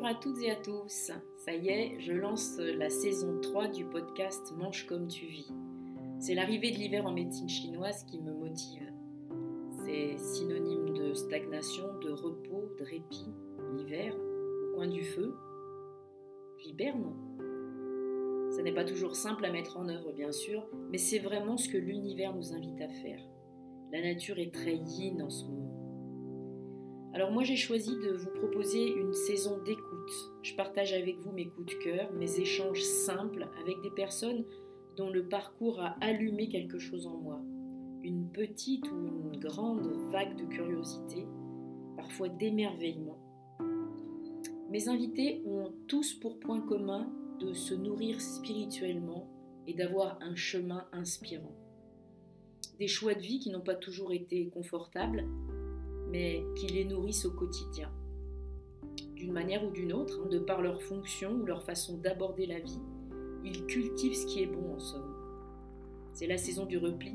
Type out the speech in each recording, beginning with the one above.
Bonjour à toutes et à tous. Ça y est, je lance la saison 3 du podcast Mange comme tu vis. C'est l'arrivée de l'hiver en médecine chinoise qui me motive. C'est synonyme de stagnation, de repos, de répit. L'hiver, au coin du feu, j'hiberne. Ce n'est pas toujours simple à mettre en œuvre, bien sûr, mais c'est vraiment ce que l'univers nous invite à faire. La nature est très yin en ce moment. Alors moi j'ai choisi de vous proposer une saison d'écoute. Je partage avec vous mes coups de cœur, mes échanges simples avec des personnes dont le parcours a allumé quelque chose en moi. Une petite ou une grande vague de curiosité, parfois d'émerveillement. Mes invités ont tous pour point commun de se nourrir spirituellement et d'avoir un chemin inspirant. Des choix de vie qui n'ont pas toujours été confortables, mais qui les nourrissent au quotidien. D'une manière ou d'une autre, hein, de par leur fonction ou leur façon d'aborder la vie, ils cultivent ce qui est bon en somme. C'est la saison du repli.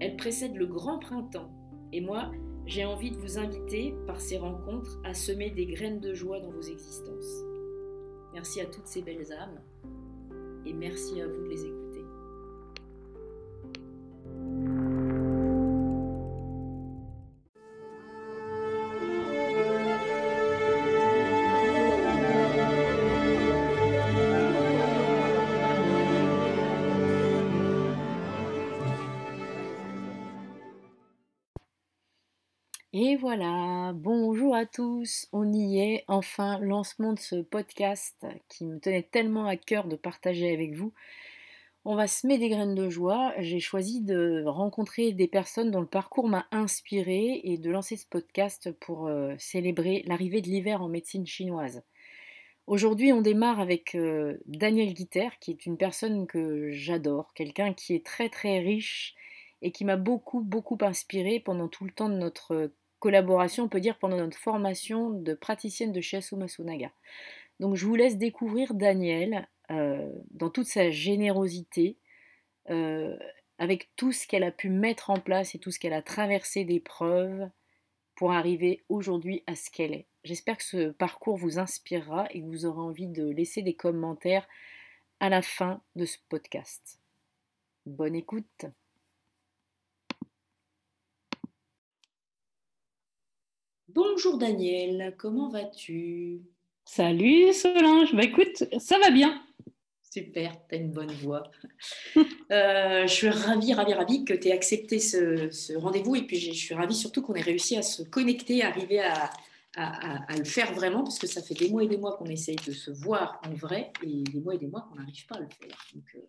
Elle précède le grand printemps. Et moi, j'ai envie de vous inviter, par ces rencontres, à semer des graines de joie dans vos existences. Merci à toutes ces belles âmes et merci à vous de les écouter. Et voilà, bonjour à tous, on y est, enfin, lancement de ce podcast qui me tenait tellement à cœur de partager avec vous. On va semer des graines de joie, j'ai choisi de rencontrer des personnes dont le parcours m'a inspiré et de lancer ce podcast pour euh, célébrer l'arrivée de l'hiver en médecine chinoise. Aujourd'hui, on démarre avec euh, Daniel Guiter, qui est une personne que j'adore, quelqu'un qui est très très riche et qui m'a beaucoup beaucoup inspiré pendant tout le temps de notre collaboration, on peut dire, pendant notre formation de praticienne de Shiatsu Masunaga. Donc je vous laisse découvrir Daniel euh, dans toute sa générosité, euh, avec tout ce qu'elle a pu mettre en place et tout ce qu'elle a traversé d'épreuves pour arriver aujourd'hui à ce qu'elle est. J'espère que ce parcours vous inspirera et que vous aurez envie de laisser des commentaires à la fin de ce podcast. Bonne écoute Bonjour Daniel, comment vas-tu? Salut Solange, bah écoute, ça va bien. Super, tu as une bonne voix. Euh, je suis ravie, ravie, ravie que tu aies accepté ce, rendez-vous et puis je suis ravie surtout qu'on ait réussi à se connecter, arriver à, le faire vraiment parce que ça fait des mois et des mois qu'on essaye de se voir en vrai et des mois et des mois qu'on n'arrive pas à le faire. Donc, euh,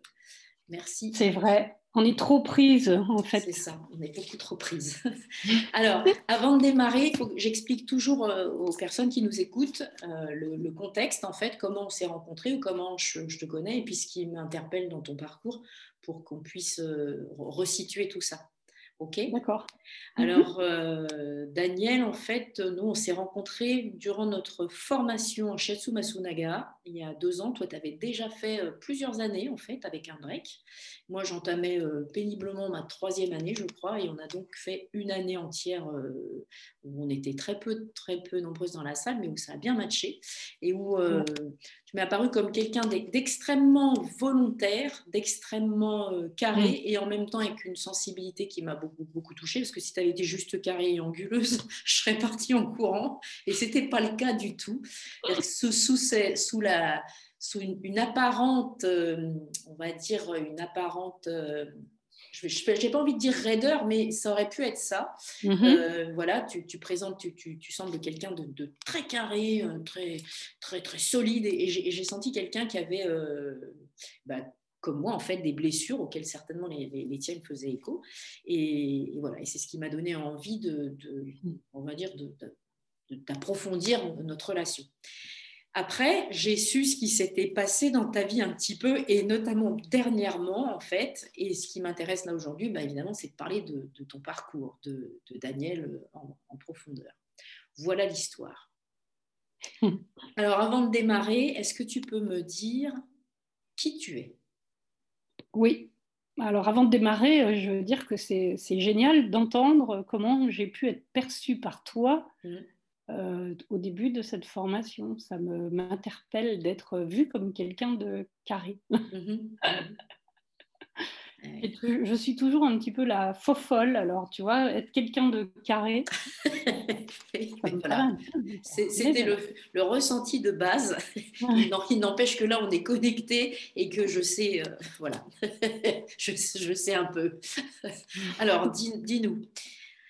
merci. C'est vrai. On est trop prise, en fait. C'est ça, on est beaucoup trop prise. Alors, avant de démarrer, j'explique toujours euh, aux personnes qui nous écoutent euh, le, contexte, en fait, comment on s'est rencontrés ou comment je, te connais, et puis ce qui m'interpelle dans ton parcours pour qu'on puisse euh, resituer tout ça. OK D'accord. Alors, Daniel, en fait, nous, on s'est rencontrés durant notre formation en Shetsu Masunaga, il y a deux ans. Toi, tu avais déjà fait euh, plusieurs années, en fait, avec un break. Moi, j'entamais euh, péniblement ma troisième année, je crois, et on a donc fait une année entière euh, où on était très peu, très peu nombreuses dans la salle, mais où ça a bien matché et où tu m'es apparu comme quelqu'un d'extrêmement volontaire, d'extrêmement carré mm. et en même temps avec une sensibilité qui m'a beaucoup, beaucoup touchée, parce que si tu avais été juste carrée et anguleuse, je serais partie en courant, et c'était pas le cas du tout. Sous, sous, sous la sous une, apparente, euh, on va dire, une apparente, euh, je n'ai pas envie de dire raideur, mais ça aurait pu être ça. Mhm. Euh, voilà, tu, présentes, tu, tu, sembles quelqu'un de, très carré, très, très, très solide, et, j'ai senti quelqu'un qui avait, bah, comme moi, en fait, des blessures auxquelles certainement les, les, tiennes faisaient écho. Et, voilà, et c'est ce qui m'a donné envie de, de, on va dire, d'approfondir notre relation. Après, j'ai su ce qui s'était passé dans ta vie un petit peu, et notamment dernièrement, en fait. Et ce qui m'intéresse là aujourd'hui, bah, évidemment, c'est de parler de, ton parcours, de, Daniel en, profondeur. Voilà l'histoire. Alors, avant de démarrer, est-ce que tu peux me dire qui tu es? Oui. Alors, avant de démarrer, euh, je veux dire que c'est génial d'entendre comment j'ai pu être perçue par toi. Mmh. Euh, au début de cette formation. Ça m'interpelle d'être vue comme quelqu'un de carré. Mhm. je suis toujours un petit peu la fofolle, alors tu vois, être quelqu'un de carré. C'était le, ressenti de base. Il n'empêche que là, on est connecté et que je sais, euh, voilà, je, je, sais un peu. Alors, dis-nous.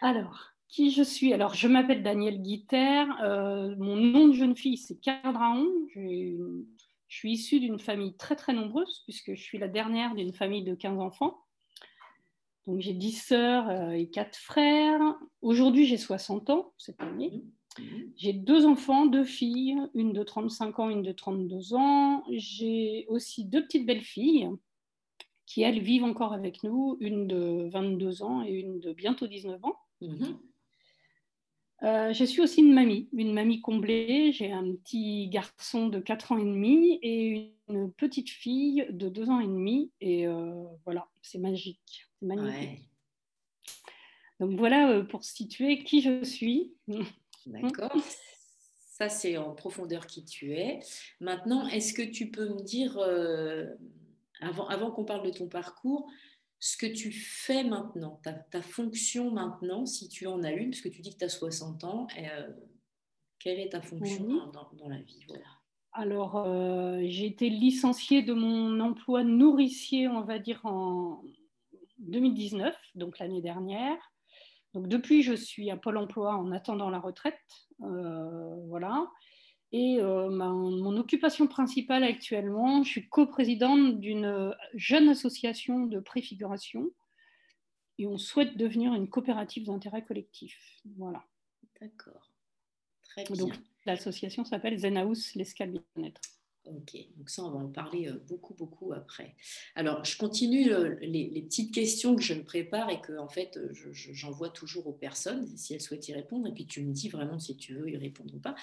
alors, qui je suis Alors, je m'appelle Danielle Guiter. Euh, mon nom de jeune fille, c'est Cadraon. Je suis issue d'une famille très, très nombreuse, puisque je suis la dernière d'une famille de 15 enfants. Donc, j'ai 10 sœurs euh, et 4 frères. Aujourd'hui, j'ai 60 ans, cette année. J'ai deux enfants, deux filles, une de 35 ans, une de 32 ans. J'ai aussi deux petites belles filles qui, elles, vivent encore avec nous, une de 22 ans et une de bientôt 19 ans. Mhm. Euh, je suis aussi une mamie, une mamie comblée. J'ai un petit garçon de 4 ans et demi et une petite fille de 2 ans et demi. Et euh, voilà, c'est magique, c'est magnifique. Donc voilà euh, pour situer qui je suis. D'accord. Ça, c'est en profondeur qui tu es. Maintenant, est-ce que tu peux me dire, avant, avant qu'on parle de ton parcours, ce que tu fais maintenant, ta, fonction maintenant, si tu en as une, parce que tu dis que tu as 60 ans, euh, quelle est ta fonction dans, la vie Alors, euh, j'ai été licenciée de mon emploi nourricier, on va dire, en 2019, donc l'année dernière. Donc, depuis, je suis à Pôle emploi en attendant la retraite. Euh, voilà. Et euh, mon occupation principale actuellement, je suis coprésidente d'une jeune association de préfiguration et on souhaite devenir une coopérative d'intérêt collectif. Voilà. D'accord. Très bien. Donc l'association s'appelle Zen House, l'escalier bien-être. Ok, donc ça, on va en parler euh, beaucoup, beaucoup après. Alors, je continue euh, les, petites questions que je me prépare et que, en fait, euh, j'envoie toujours aux personnes si elles souhaitent y répondre. Et puis, tu me dis vraiment si tu veux y répondre ou pas.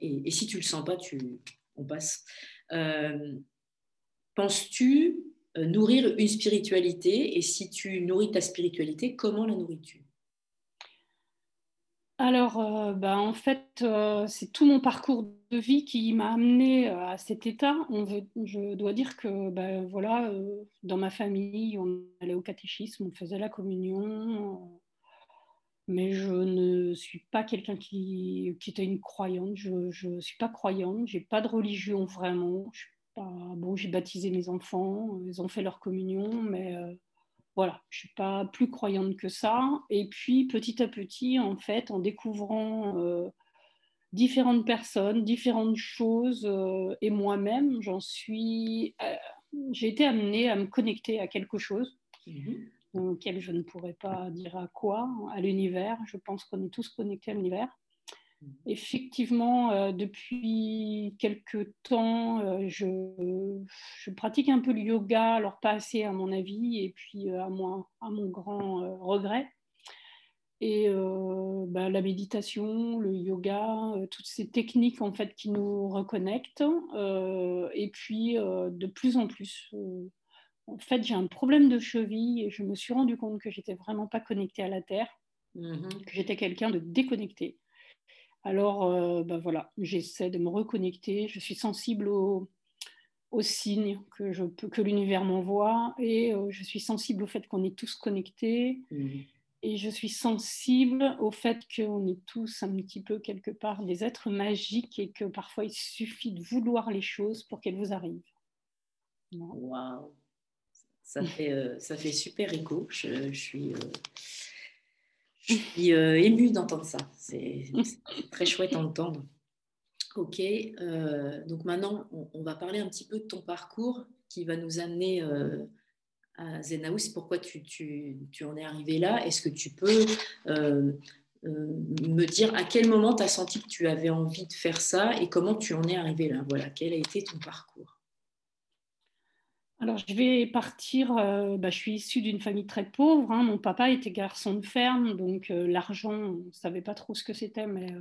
et, si tu le sens pas, tu, on passe. Penses-tu nourrir une spiritualité? Et si tu nourris ta spiritualité, comment la nourris-tu? Alors, euh, bah, en fait, euh, c'est tout mon parcours de vie qui m'a amené euh, à cet état. je dois dire que, bah, voilà, dans ma famille, on allait au catéchisme, on faisait la communion, mais je ne suis pas quelqu'un qui, était une croyante. Je ne suis pas croyante, j'ai pas de religion vraiment. bon, j'ai baptisé mes enfants, ils ont fait leur communion, mais voilà, je suis pas plus croyante que ça. Et puis petit à petit, en fait, en découvrant euh, différentes personnes, différentes choses, euh, et moi-même, j'en suis, euh, j'ai été amenée à me connecter à quelque chose. Mhm. auquel je ne pourrais pas dire à quoi, à l'univers. Je pense qu'on est tous connectés à l'univers. Effectivement, euh, depuis quelques temps, euh, je, pratique un peu le yoga, alors pas assez à mon avis, et puis euh, à, moi, à mon grand regret. et euh, bah, la méditation, le yoga, euh, toutes ces techniques en fait qui nous reconnectent. Euh, et puis de plus en plus, en fait, j'ai un problème de cheville et je me suis rendu compte que j'étais vraiment pas connectée à la terre, mmh que j'étais quelqu'un de déconnecté. Alors, bah, voilà, j'essaie de me reconnecter. Je suis sensible aux, signes que, je que l'univers m'envoie et je suis sensible au fait qu'on est tous connectés. Mmh et je suis sensible au fait qu'on est tous un petit peu quelque part des êtres magiques et que parfois il suffit de vouloir les choses pour qu'elles vous arrivent. Waouh ça fait, euh, ça fait super écho. Je, suis, euh, je suis euh, émue d'entendre ça. C'est très chouette à entendre. Ok, donc maintenant, on, va parler un petit peu de ton parcours qui va nous amener à Zenaous, pourquoi tu, tu, tu, en es arrivé là? Est-ce que tu peux euh, euh, me dire à quel moment tu as senti que tu avais envie de faire ça et comment tu en es arrivé là? Voilà, quel a été ton parcours? Alors, je vais partir. Euh, bah, je suis issue d'une famille très pauvre. Hein. Mon papa était garçon de ferme, donc l'argent, on ne savait pas trop ce que c'était, mais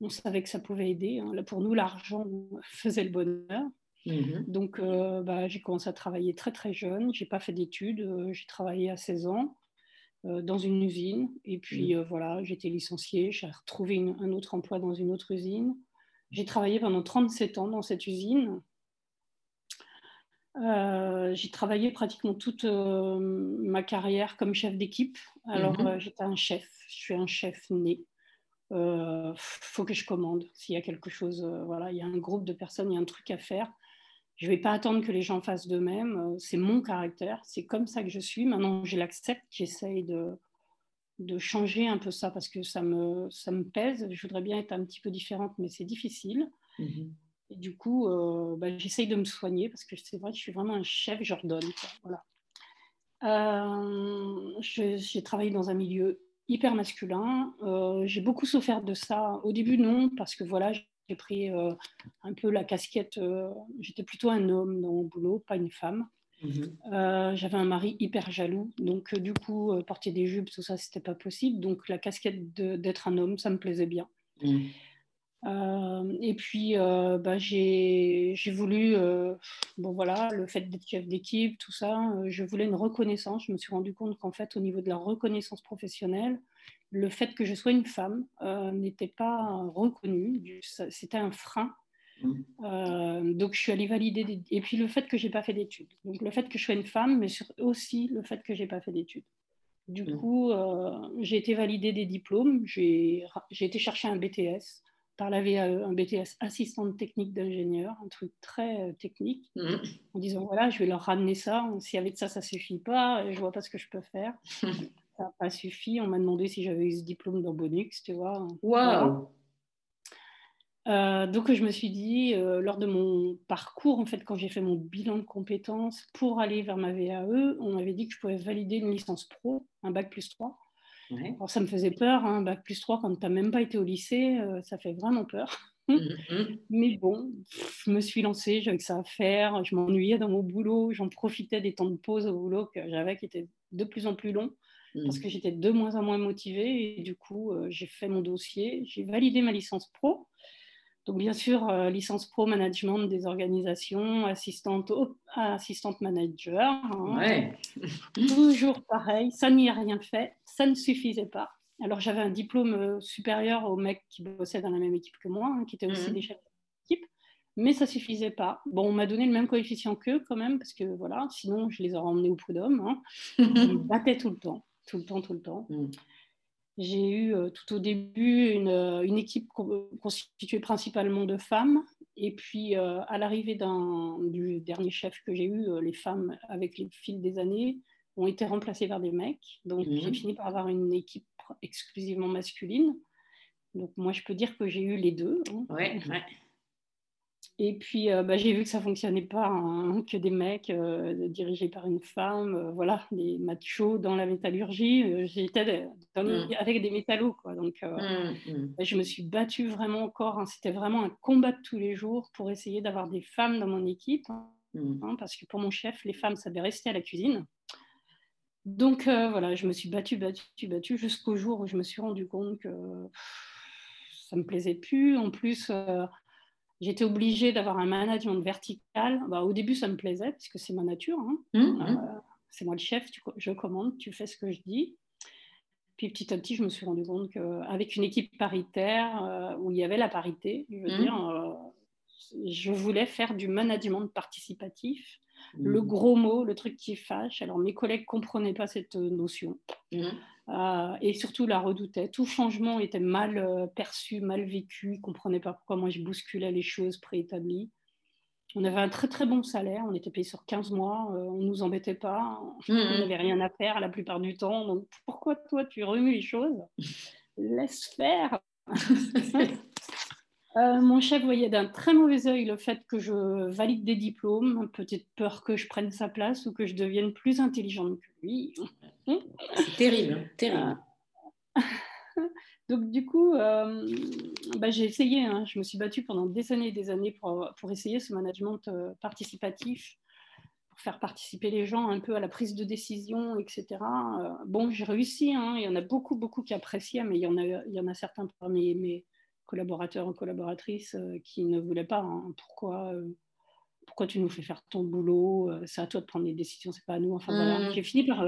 on savait que ça pouvait aider. Hein. Là, pour nous, l'argent faisait le bonheur. Mmh Donc, euh, bah, j'ai commencé à travailler très très jeune. J'ai pas fait d'études. Euh, j'ai travaillé à 16 ans euh, dans une usine. Et puis mmh. voilà, j'ai été licenciée. J'ai retrouvé un autre emploi dans une autre usine. J'ai travaillé pendant 37 ans dans cette usine. J'ai travaillé pratiquement toute ma carrière comme chef d'équipe. Alors, mmh j'étais un chef. Je suis un chef né. Il faut que je commande. S'il y a quelque chose, voilà, il y a un groupe de personnes, il y a un truc à faire. Je ne vais pas attendre que les gens fassent de même. Euh, c'est mon caractère, c'est comme ça que je suis. Maintenant, je l'accepte, j'essaye de, de changer un peu ça parce que ça me, ça me pèse. Je voudrais bien être un petit peu différente, mais c'est difficile. Mhm. Et du coup, euh, bah, j'essaye de me soigner parce que c'est vrai que je suis vraiment un chef, j'ordonne. Voilà. Euh, j'ai travaillé dans un milieu hyper masculin. j'ai beaucoup souffert de ça. Au début, non, parce que voilà, j'ai pris euh, un peu la casquette. Euh, j'étais plutôt un homme dans mon boulot, pas une femme. Mhm. Euh, j'avais un mari hyper jaloux, donc du coup, porter des jupes, tout ça, c'était pas possible. Donc la casquette d'être un homme, ça me plaisait bien. Mhm. et puis, bah, j'ai voulu, bon voilà, le fait d'être chef d'équipe, tout ça, je voulais une reconnaissance. Je me suis rendu compte qu'en fait, au niveau de la reconnaissance professionnelle, le fait que je sois une femme euh, n'était pas reconnu, c'était un frein. Mmh. Euh, donc je suis allée valider et puis le fait que j'ai pas fait d'études. Donc le fait que je sois une femme, mais aussi le fait que j'ai pas fait d'études. Du mmh. coup, euh, j'ai été validée des diplômes. J'ai été chercher un BTS par la VAE, un BTS assistante technique d'ingénieur, un truc très technique, mmh. en disant voilà, je vais leur ramener ça. Si avec ça, ça suffit pas, je vois pas ce que je peux faire. ça n'a pas suffi. On m'a demandé si j'avais eu ce diplôme dans Bonux, tu vois. Euh, donc je me suis dit, euh, lors de mon parcours, en fait, quand j'ai fait mon bilan de compétences pour aller vers ma VAE, on m'avait dit que je pouvais valider une licence pro, un bac plus 3. Alors ça me faisait peur, hein, bac plus 3 quand tu n'as même pas été au lycée, euh, ça fait vraiment peur. Mmh, mmh. Mais bon, je me suis lancée, j'avais que ça à faire, je m'ennuyais dans mon boulot, j'en profitais des temps de pause au boulot que j'avais qui étaient de plus en plus longs parce mmh. que j'étais de moins en moins motivée et du coup, euh, j'ai fait mon dossier, j'ai validé ma licence pro. Donc, bien sûr, euh, licence pro management des organisations, assistante, assistante manager. Hein. Ouais. Toujours pareil, ça n'y a rien fait, ça ne suffisait pas. Alors, j'avais un diplôme euh, supérieur aux mecs qui bossaient dans la même équipe que moi, hein, qui étaient aussi mmh. des chefs d'équipe, mais ça suffisait pas. Bon, on m'a donné le même coefficient qu'eux quand même, parce que voilà, sinon je les aurais emmenés au prud'homme. Hein. Ils me battaient tout le temps tout le temps, tout le temps. Mm. J'ai eu euh, tout au début une, euh, une, équipe constituée principalement de femmes. Et puis, euh, à l'arrivée du dernier chef que j'ai eu, les femmes, avec le fil des années, ont été remplacées par des mecs. Donc, mm. j'ai fini par avoir une équipe exclusivement masculine. Donc, moi, je peux dire que j'ai eu les deux. Hein. Ouais, ouais. Et puis, euh, bah, j'ai vu que ça fonctionnait pas, hein, que des mecs euh, dirigés par une femme, euh, voilà, des machos dans la métallurgie. J'étais mmh. avec des métallos, quoi. Donc, mmh, mmh. je me suis battue vraiment encore. Hein. C'était vraiment un combat de tous les jours pour essayer d'avoir des femmes dans mon équipe, hein, parce que pour mon chef, les femmes, ça devait rester à la cuisine. Donc voilà, je me suis battue, battue, battue jusqu'au jour où je me suis rendu compte que ça ne me plaisait plus. En plus, j'étais obligée d'avoir un management vertical. Bah, au début, ça me plaisait, puisque c'est ma nature. Hein. Mmh, mmh. c'est moi le chef, je commande, tu fais ce que je dis. Puis petit à petit, je me suis rendu compte qu'avec une équipe paritaire euh, où il y avait la parité, je veux mmh. dire, euh, je voulais faire du management participatif. Le gros mot, le truc qui fâche. Alors mes collègues ne comprenaient pas cette notion. Euh, et surtout la redoutaient. Tout changement était mal perçu, mal vécu. Ils ne comprenaient pas pourquoi moi je bousculais les choses préétablies. On avait un très très bon salaire, on était payé sur 15 mois, euh, on ne nous embêtait pas, on mmh, n'avait mmh. rien à faire la plupart du temps. Donc pourquoi toi tu remues les choses? Laisse faire euh, Mon chef voyait d'un très mauvais œil le fait que je valide des diplômes, peut-être peur que je prenne sa place ou que je devienne plus intelligente que lui. C'est terrible, hein, terrible. Euh, donc du coup, euh, bah, j'ai essayé, hein. je me suis battue pendant des années et des années pour, pour essayer ce management euh, participatif, pour faire participer les gens un peu à la prise de décision, etc. Bon, j'ai réussi, hein. il y en a beaucoup, beaucoup qui appréciaient, mais il y en a, il y en a certains parmi mes collaborateurs ou collaboratrices qui ne voulaient pas. Hein. pourquoi pourquoi tu nous fais faire ton boulot C'est à toi de prendre les décisions, c'est pas à nous. Enfin voilà, mmh. j'ai fini par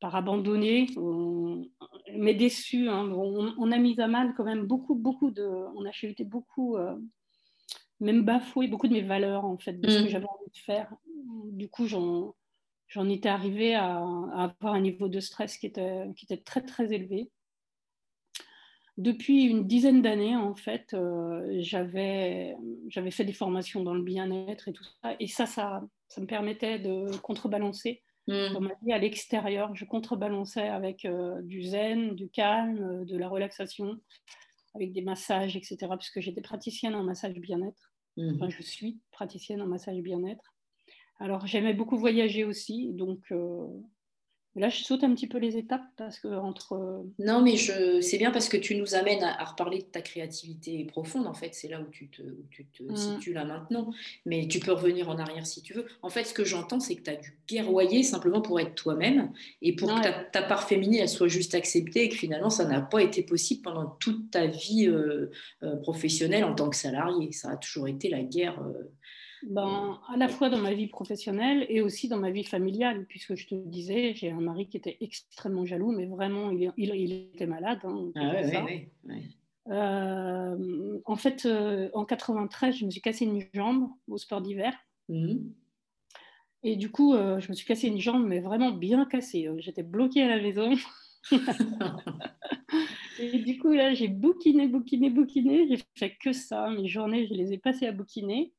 par abandonner, mais déçu. Hein. On, a mis à mal quand même beaucoup, beaucoup de. On a chuté beaucoup, euh, même bafoué beaucoup de mes valeurs, en fait, de ce que mm. j'avais envie de faire. Du coup, j'en, j'en étais arrivée à, avoir un niveau de stress qui était, qui était très, très élevé. Depuis une dizaine d'années, en fait, euh, j'avais, fait des formations dans le bien-être et tout ça. Et ça, ça, ça me permettait de contrebalancer on m'a dit à l'extérieur, je contrebalançais avec euh, du zen, du calme, euh, de la relaxation, avec des massages, etc. Puisque j'étais praticienne en massage bien-être. Mmh. Enfin, je suis praticienne en massage bien-être. Alors, j'aimais beaucoup voyager aussi. Donc, euh, Là, je saute un petit peu les étapes parce que entre. Euh, non, mais je... c'est bien parce que tu nous amènes à, reparler de ta créativité profonde. En fait, c'est là où tu te, tu te mmh. situes là maintenant. Mais tu peux revenir en arrière si tu veux. En fait, ce que j'entends, c'est que tu as dû guerroyer simplement pour être toi-même et pour que ta, part féminine elle soit juste acceptée et que finalement, ça n'a pas été possible pendant toute ta vie euh, euh, professionnelle en tant que salarié. Ça a toujours été la guerre ben, à la fois dans ma vie professionnelle et aussi dans ma vie familiale, puisque je te disais, j'ai un mari qui était extrêmement jaloux, mais vraiment, il, il, était malade. Hein, ah euh, en fait, euh, en 93, je me suis cassé une jambe au sport d'hiver. Mmh. Et du coup, euh, je me suis cassé une jambe, mais vraiment bien cassée. J'étais bloquée à la maison. et du coup, là, j'ai bouquiné, bouquiné, bouquiné. J'ai fait que ça. Mes journées, je les ai passées à bouquiner.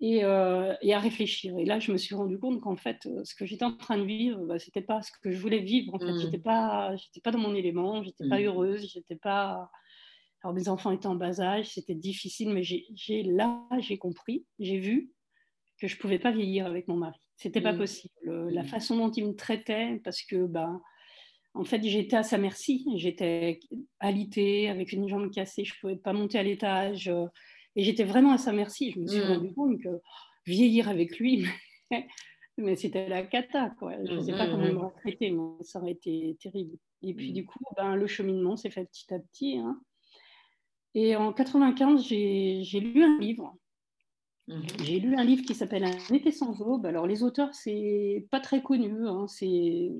Euh, et, à réfléchir. Et là, je me suis rendu compte qu'en fait, euh, ce que j'étais en train de vivre, bah, c'était pas ce que je voulais vivre. En fait, mmh. j'étais pas, j'étais pas dans mon élément, j'étais n'étais pas mmh. heureuse, j'étais pas. Alors mes enfants étaient en bas âge, c'était difficile, mais j'ai, là, j'ai compris, j'ai vu que je pouvais pas vieillir avec mon mari. C'était pas mmh. possible. La façon dont il me traitait, parce que bah, en fait, j'étais à sa merci. J'étais alitée, avec une jambe cassée, je pouvais pas monter à l'étage. Et j'étais vraiment à sa merci. Je me suis mmh. rendu compte que vieillir avec lui, mais c'était la cata. Quoi. Je ne sais pas mmh, comment il m'aurait traité, mais ça aurait été terrible. Et puis du coup, ben, le cheminement s'est fait petit à petit. Hein. Et en 95, j'ai lu un livre. J'ai lu un livre qui s'appelle Un été sans aube. Alors les auteurs, c'est pas très connu. Hein. C'est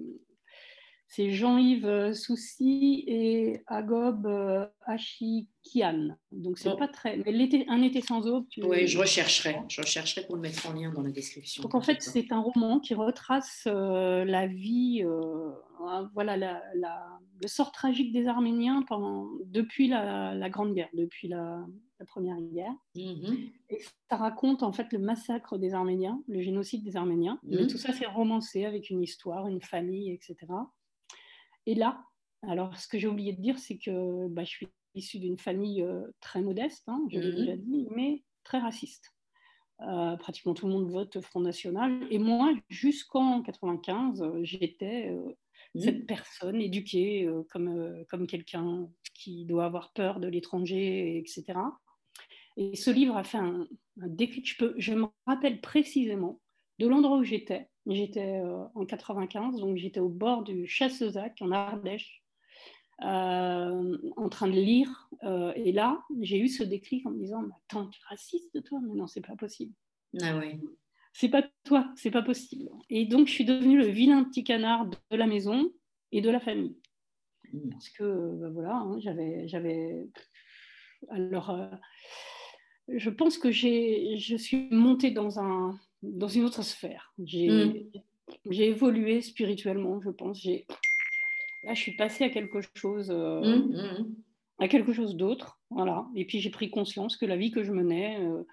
c'est Jean-Yves euh, Soucy et Agob euh, Achikian. Donc c'est pas très. Mais l'été, un été sans eau. Oui, je rechercherai. Je rechercherai pour le mettre en lien dans la description. Donc en fait, c'est un roman qui retrace euh, la vie, voilà, le sort tragique des Arméniens pendant, depuis la, Grande Guerre, depuis la, Première Guerre. Mm-hmm. Et ça raconte en fait le massacre des Arméniens, le génocide des Arméniens. Mais mm-hmm. tout ça, c'est romancé avec une histoire, une famille, etc. Et là, alors ce que j'ai oublié de dire, c'est que bah, je suis issue d'une famille euh, très modeste, hein, je l'ai mmh déjà dit, mais très raciste. Euh, pratiquement tout le monde vote Front National. Et moi, jusqu'en 95, j'étais euh, mmh. cette personne éduquée comme, comme quelqu'un qui doit avoir peur de l'étranger, etc. Et ce livre a fait un, déclic. Je, peux, je me rappelle précisément de l'endroit où j'étais, J'étais en 95, donc j'étais au bord du Chassezac en Ardèche, en train de lire. et là, j'ai eu ce déclic en me disant Attends, tu es raciste, toi? Mais non, c'est pas possible. Ah oui. C'est pas toi, c'est pas possible. Et donc, je suis devenue le vilain petit canard de la maison et de la famille. Mmh. Parce que, ben voilà, hein, j'avais, j'avais. Alors, euh, je pense que j'ai, je suis montée dans, un, dans une autre sphère. J'ai, j'ai évolué spirituellement, je pense. Là, je suis passée à quelque chose, euh, mmh, à quelque chose d'autre, voilà. Et puis j'ai pris conscience que la vie que je menais, euh,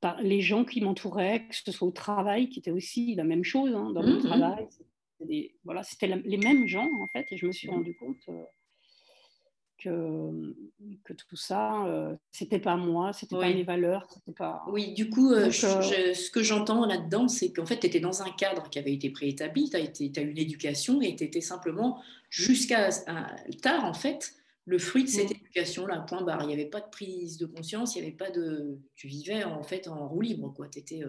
par les gens qui m'entouraient, que ce soit au travail, qui était aussi la même chose hein, dans le travail, voilà, c'était les mêmes gens en fait, et je me suis rendu compte euh, que, que tout ça, euh, c'était pas moi, c'était pas mes valeurs, c'était pas. Oui, du coup, euh, ce que j'entends là-dedans, c'est qu'en fait, tu étais dans un cadre qui avait été préétabli, tu as, as, eu une éducation et tu étais simplement jusqu'à tard en fait le fruit de cette mmh. éducation-là, point barre. Il n'y avait pas de prise de conscience, il n'y avait pas de. Tu vivais en fait en roue libre, quoi. Étais,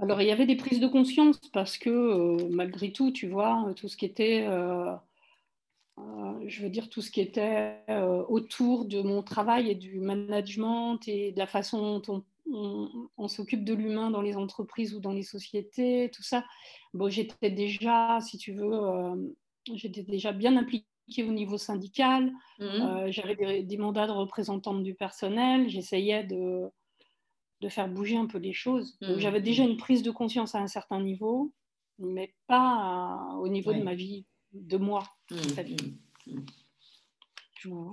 alors, il y avait des prises de conscience parce que, euh, malgré tout, tu vois, tout ce qui était, euh, euh, je veux dire, tout ce qui était autour de mon travail et du management et de la façon dont on, s'occupe de l'humain dans les entreprises ou dans les sociétés, tout ça. Bon, j'étais déjà, si tu veux, j'étais déjà bien impliquée au niveau syndical. Mmh. J'avais des, des, mandats de représentante du personnel. J'essayais de de faire bouger un peu les choses. Mmh. J'avais déjà une prise de conscience à un certain niveau, mais pas au niveau de ma vie, de moi. Mmh, mmh,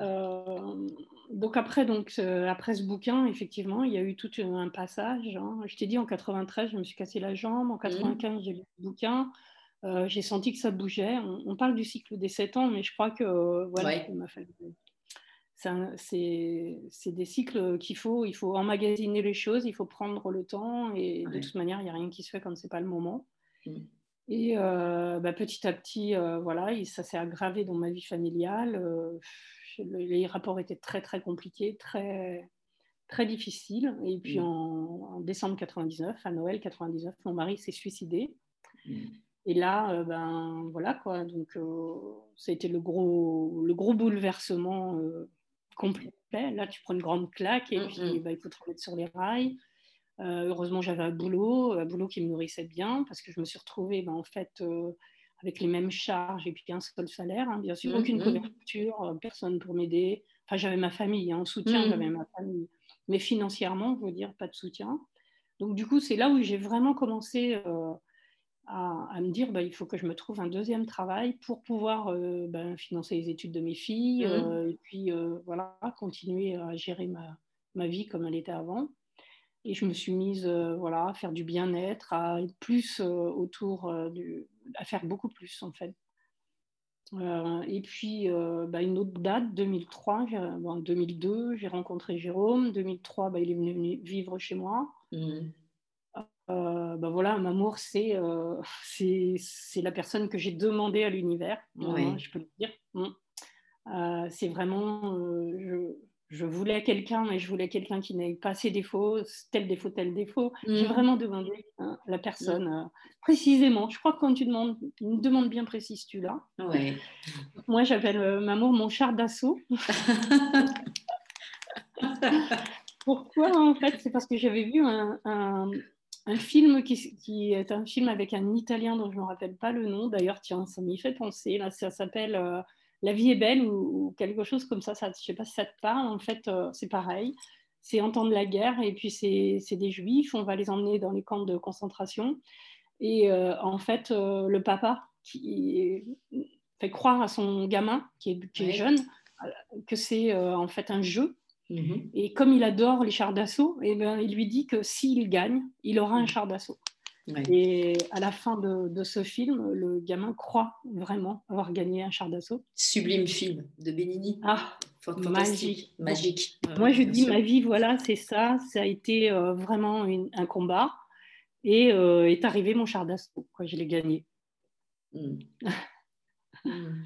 euh, donc après, donc, euh, après ce bouquin, effectivement, il y a eu tout un passage. Hein. Je t'ai dit, en 93, je me suis cassé la jambe. En 95, j'ai lu le bouquin. Euh, j'ai senti que ça bougeait. On, parle du cycle des 7 ans, mais je crois que voilà, m'a fallu c'est des cycles qu'il faut, il faut emmagasiner les choses, il faut prendre le temps et de toute manière, il n'y a rien qui se fait quand ce n'est pas le moment. Mmh. Et euh, bah, petit à petit, euh, voilà, ça s'est aggravé dans ma vie familiale. Euh, les rapports étaient très très compliqués, très très difficiles. Et puis mmh. en, décembre 99, à Noël 99, mon mari s'est suicidé. Mmh. Et là, ben voilà quoi. Donc ça a été le gros le gros bouleversement complet. Là, tu prends une grande claque et mm, puis bah, il faut te remettre sur les rails. Euh, heureusement, j'avais un boulot, un boulot qui me nourrissait bien parce que je me suis retrouvée bah, en fait euh, avec les mêmes charges et puis un seul salaire, hein, bien sûr, mm, aucune couverture, euh, personne pour m'aider. Enfin, j'avais ma famille, en hein, soutien, j'avais ma famille, mais financièrement, je veux dire, pas de soutien. Donc, du coup, c'est là où j'ai vraiment commencé à, me dire bah, il faut que je me trouve un deuxième travail pour pouvoir euh, bah, financer les études de mes filles mmh. euh, et puis voilà continuer à gérer ma, ma, vie comme elle était avant et je me suis mise voilà à faire du bien-être à être plus autour du à faire beaucoup plus en fait. Et puis bah, une autre date 2003 en 2002 j'ai rencontré Jérôme. 2003 il est venu vivre chez moi. Mmh. Euh, ben voilà, un amour, euh, c'est c'est la personne que j'ai demandé à l'univers, je peux le dire. Mm. Euh, c'est vraiment, je, je, voulais quelqu'un, mais je voulais quelqu'un qui n'ait pas ses défauts, tel défaut, tel défaut. J'ai mm. vraiment demandé hein, la personne mm. précisément. Je crois que quand tu demandes une demande bien précise, tu l'as. Moi, j'appelle Mamour mon char d'assaut. Pourquoi en fait? C'est parce que j'avais vu un, un film qui, est un film avec un Italien dont je ne me rappelle pas le nom. D'ailleurs, tiens, ça m'y fait penser. Là, ça s'appelle euh, La vie est belle ou, quelque chose comme ça. ça je ne sais pas si ça te parle. En fait, euh, c'est pareil. C'est en temps de la guerre et puis c'est des juifs. On va les emmener dans les camps de concentration. Et euh, en fait, le papa qui fait croire à son gamin qui est, qui est jeune que c'est en fait un jeu Mhm. Et comme il adore les chars d'assaut, et eh ben, il lui dit que s'il gagne, il aura un mhm. char d'assaut. Et à la fin de, ce film, le gamin croit vraiment avoir gagné un char d'assaut. Sublime film de Benigni. Ah, magique. Magique. Moi, je dis, ma vie, voilà, c'est ça. Ça a été euh, vraiment un combat. Et euh, est arrivé mon char d'assaut. Je l'ai gagné. Hmm. Hmm.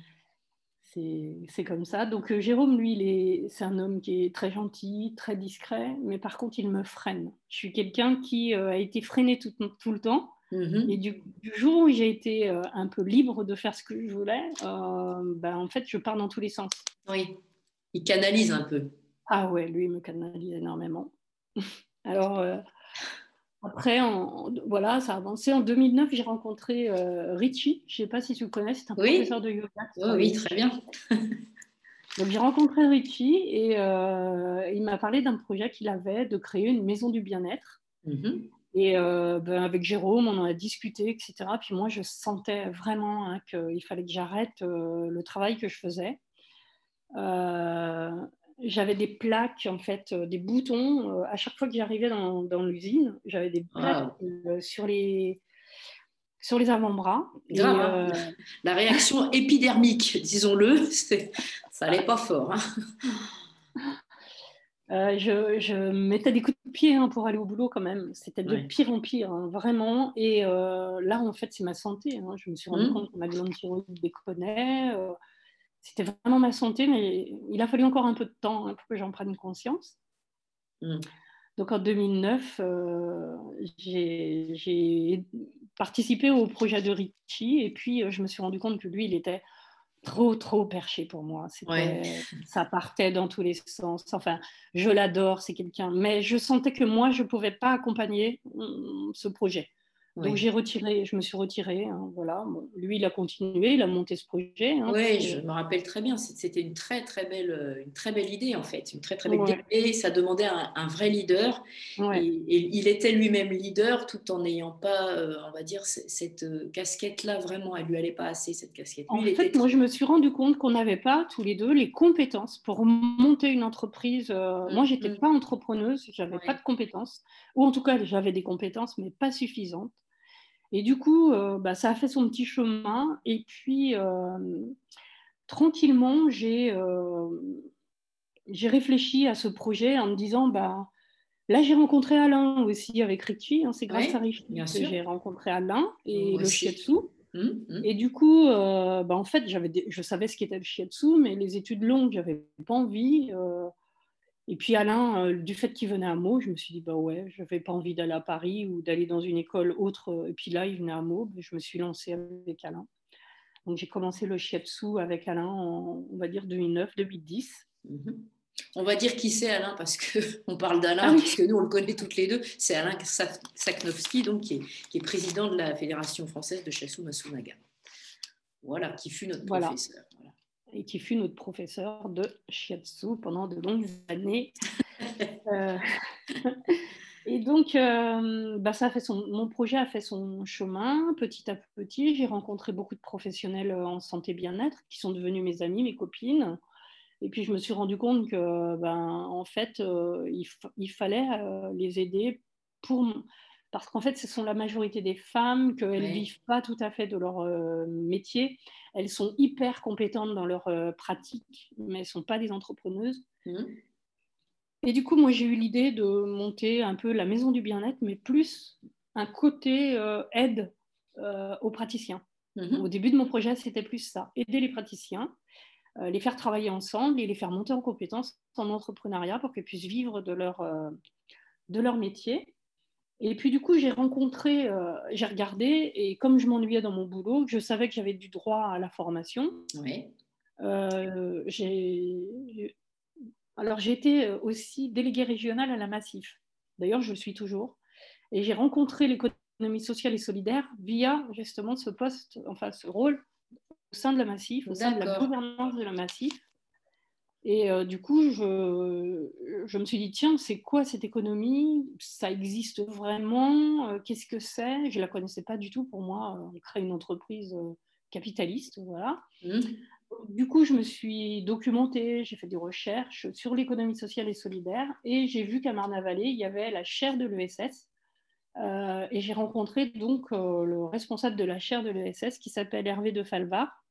C'est comme ça. Donc euh, Jérôme, lui, c'est un homme qui est très gentil, très discret, mais par contre, il me freine. Je suis quelqu'un qui euh, a été freiné tout, tout le temps. Mm-hmm. Et du, jour où j'ai été euh, un peu libre de faire ce que je voulais, ben, en fait, je pars dans tous les sens. Oui, il canalise un peu. Ah ouais, lui, il me canalise énormément. Alors, après, voilà, ça a avancé. En 2009, j'ai rencontré euh, Richie. Je ne sais pas si tu le connais, c'est un professeur de yoga. Oh oui, très bien. Donc, j'ai rencontré Richie et euh, il m'a parlé d'un projet qu'il avait de créer une maison du bien-être. Mm-hmm. Et euh, ben, avec Jérôme, on en a discuté, etc. Puis moi, je sentais vraiment hein, qu'il fallait que j'arrête le travail que je faisais j'avais des plaques, en fait, euh, des boutons. Euh, à chaque fois que j'arrivais dans, dans l'usine, j'avais des plaques euh, sur les, sur les avant-bras. Hein. La réaction épidermique, disons-le, ça n'allait pas fort. Hein. je, je, mettais des coups de pied hein, pour aller au boulot quand même. C'était de pire en pire, vraiment. Et là, en fait, c'est ma santé. Je me suis rendu mmh. compte que ma glande thyroïde déconnait c'était vraiment ma santé, mais il a fallu encore un peu de temps hein, pour que j'en prenne conscience. Mm. Donc en 2009, euh, j'ai participé au projet de Richie et puis euh, je me suis rendu compte que lui, il était trop, trop perché pour moi. Ça partait dans tous les sens. Enfin, je l'adore, c'est quelqu'un, mais je sentais que moi, je ne pouvais pas accompagner mm, ce projet. Donc j'ai retiré, je me suis retirée. Hein, voilà. lui, il a continué, il a monté ce projet. Hein, oui, je me rappelle très bien. C'était une très très belle, euh, une très belle idée en fait, une très très belle idée. Ça demandait un, vrai leader. Et, il était lui-même leader, tout en n'ayant pas, euh, on va dire, cette euh, casquette-là vraiment. Elle lui allait pas assez cette casquette. en fait, moi, je me suis rendu compte qu'on n'avait pas tous les deux les compétences pour monter une entreprise. Mmh, moi, j'étais n'étais mmh. pas entrepreneuse, j'avais n'avais pas de compétences, ou en tout cas, j'avais des compétences, mais pas suffisantes. Et du coup, euh, bah, ça a fait son petit chemin. Et puis, euh, tranquillement, euh, j'ai réfléchi à ce projet en me disant, bah, là, j'ai rencontré Alain aussi avec Richie. Hein, c'est grâce à Richie que j'ai rencontré Alain et le shiatsu. Mmh, mmh. Et du coup, bah, en fait, je savais ce qu'était le shiatsu, mais les études longues, j'avais pas envie. Et puis Alain, euh, du fait qu'il venait à Meaux, je me suis dit, bah ouais, je n'avais pas envie d'aller à Paris ou d'aller dans une école autre. Euh, et puis là, il venait à Meaux, je me suis lancée avec Alain. Donc j'ai commencé le shiatsu avec Alain en, on va dire, 2009-2010. Mhm. On va dire qui c'est Alain, parce qu'on parle d'Alain, ah puisque nous, on le connaît toutes les deux. C'est Alain Saknowski, donc, qui est, président de la Fédération française de Shiatsu Masunaga. Voilà, qui fut notre professeur et qui fut notre professeur de shiatsu pendant de longues années. Euh, et donc, euh, bah, ça a fait son, mon projet a fait son chemin petit à petit. J'ai rencontré beaucoup de professionnels en santé bien-être qui sont devenus mes amis, mes copines. Et puis, je me suis rendu compte que, ben, en fait, euh, il, il, fallait les aider pour parce qu'en fait, ce sont la majorité des femmes, qu'elles ne vivent pas tout à fait de leur euh, métier. Elles sont hyper compétentes dans leur euh, pratique, mais elles ne sont pas des entrepreneuses. Mmh. Et du coup, moi, j'ai eu l'idée de monter un peu la maison du bien-être, mais plus un côté euh, aide aux praticiens. Mmh. Au début de mon projet, c'était plus ça, aider les praticiens, les faire travailler ensemble et les faire monter en compétences en entrepreneuriat pour qu'elles puissent vivre de leur, de leur métier. Et puis du coup, j'ai rencontré, euh, j'ai regardé, et comme je m'ennuyais dans mon boulot, je savais que j'avais du droit à la formation. Oui. Euh, alors j'ai été aussi déléguée régionale à la Massif. D'ailleurs, je le suis toujours. Et j'ai rencontré l'économie sociale et solidaire via justement ce poste, enfin ce rôle au sein de la Massif, au sein de la gouvernance de la Massif. Et euh, du coup, je, je, me suis dit, tiens, c'est quoi cette économie? Ça existe vraiment? Euh, Qu'est-ce que c'est? Je ne la connaissais pas du tout. Pour moi, on crée une entreprise euh, capitaliste. Voilà. Mmh. Du coup, je me suis documentée, j'ai fait des recherches sur l'économie sociale et solidaire et j'ai vu qu'à Marne-la-Vallée, il y avait la chaire de l'ESS. et j'ai rencontré donc le responsable de la chaire de l'ESS qui s'appelle Hervé de Falvar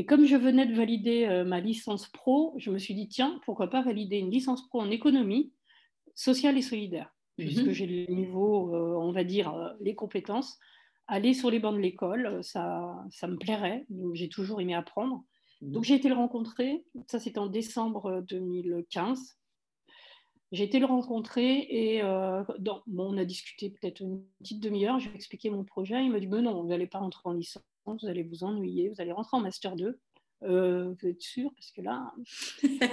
et comme je venais de valider euh, ma licence pro, je me suis dit, tiens, pourquoi pas valider une licence pro en économie sociale et solidaire, puisque mhm. j'ai le niveau, euh, on va dire, euh, les compétences. Aller sur les bancs de l'école, ça, ça me plairait, j'ai toujours aimé apprendre. Mmh. Donc j'ai été le rencontrer, ça c'était en décembre 2015. J'ai été le rencontrer et bon, on a discuté peut-être une petite demi-heure, je lui ai expliqué mon projet. Il m'a dit Mais non, vous n'allez pas rentrer en licence, vous allez vous ennuyer, vous allez rentrer en Master 2. vous êtes sûr Parce que là, il va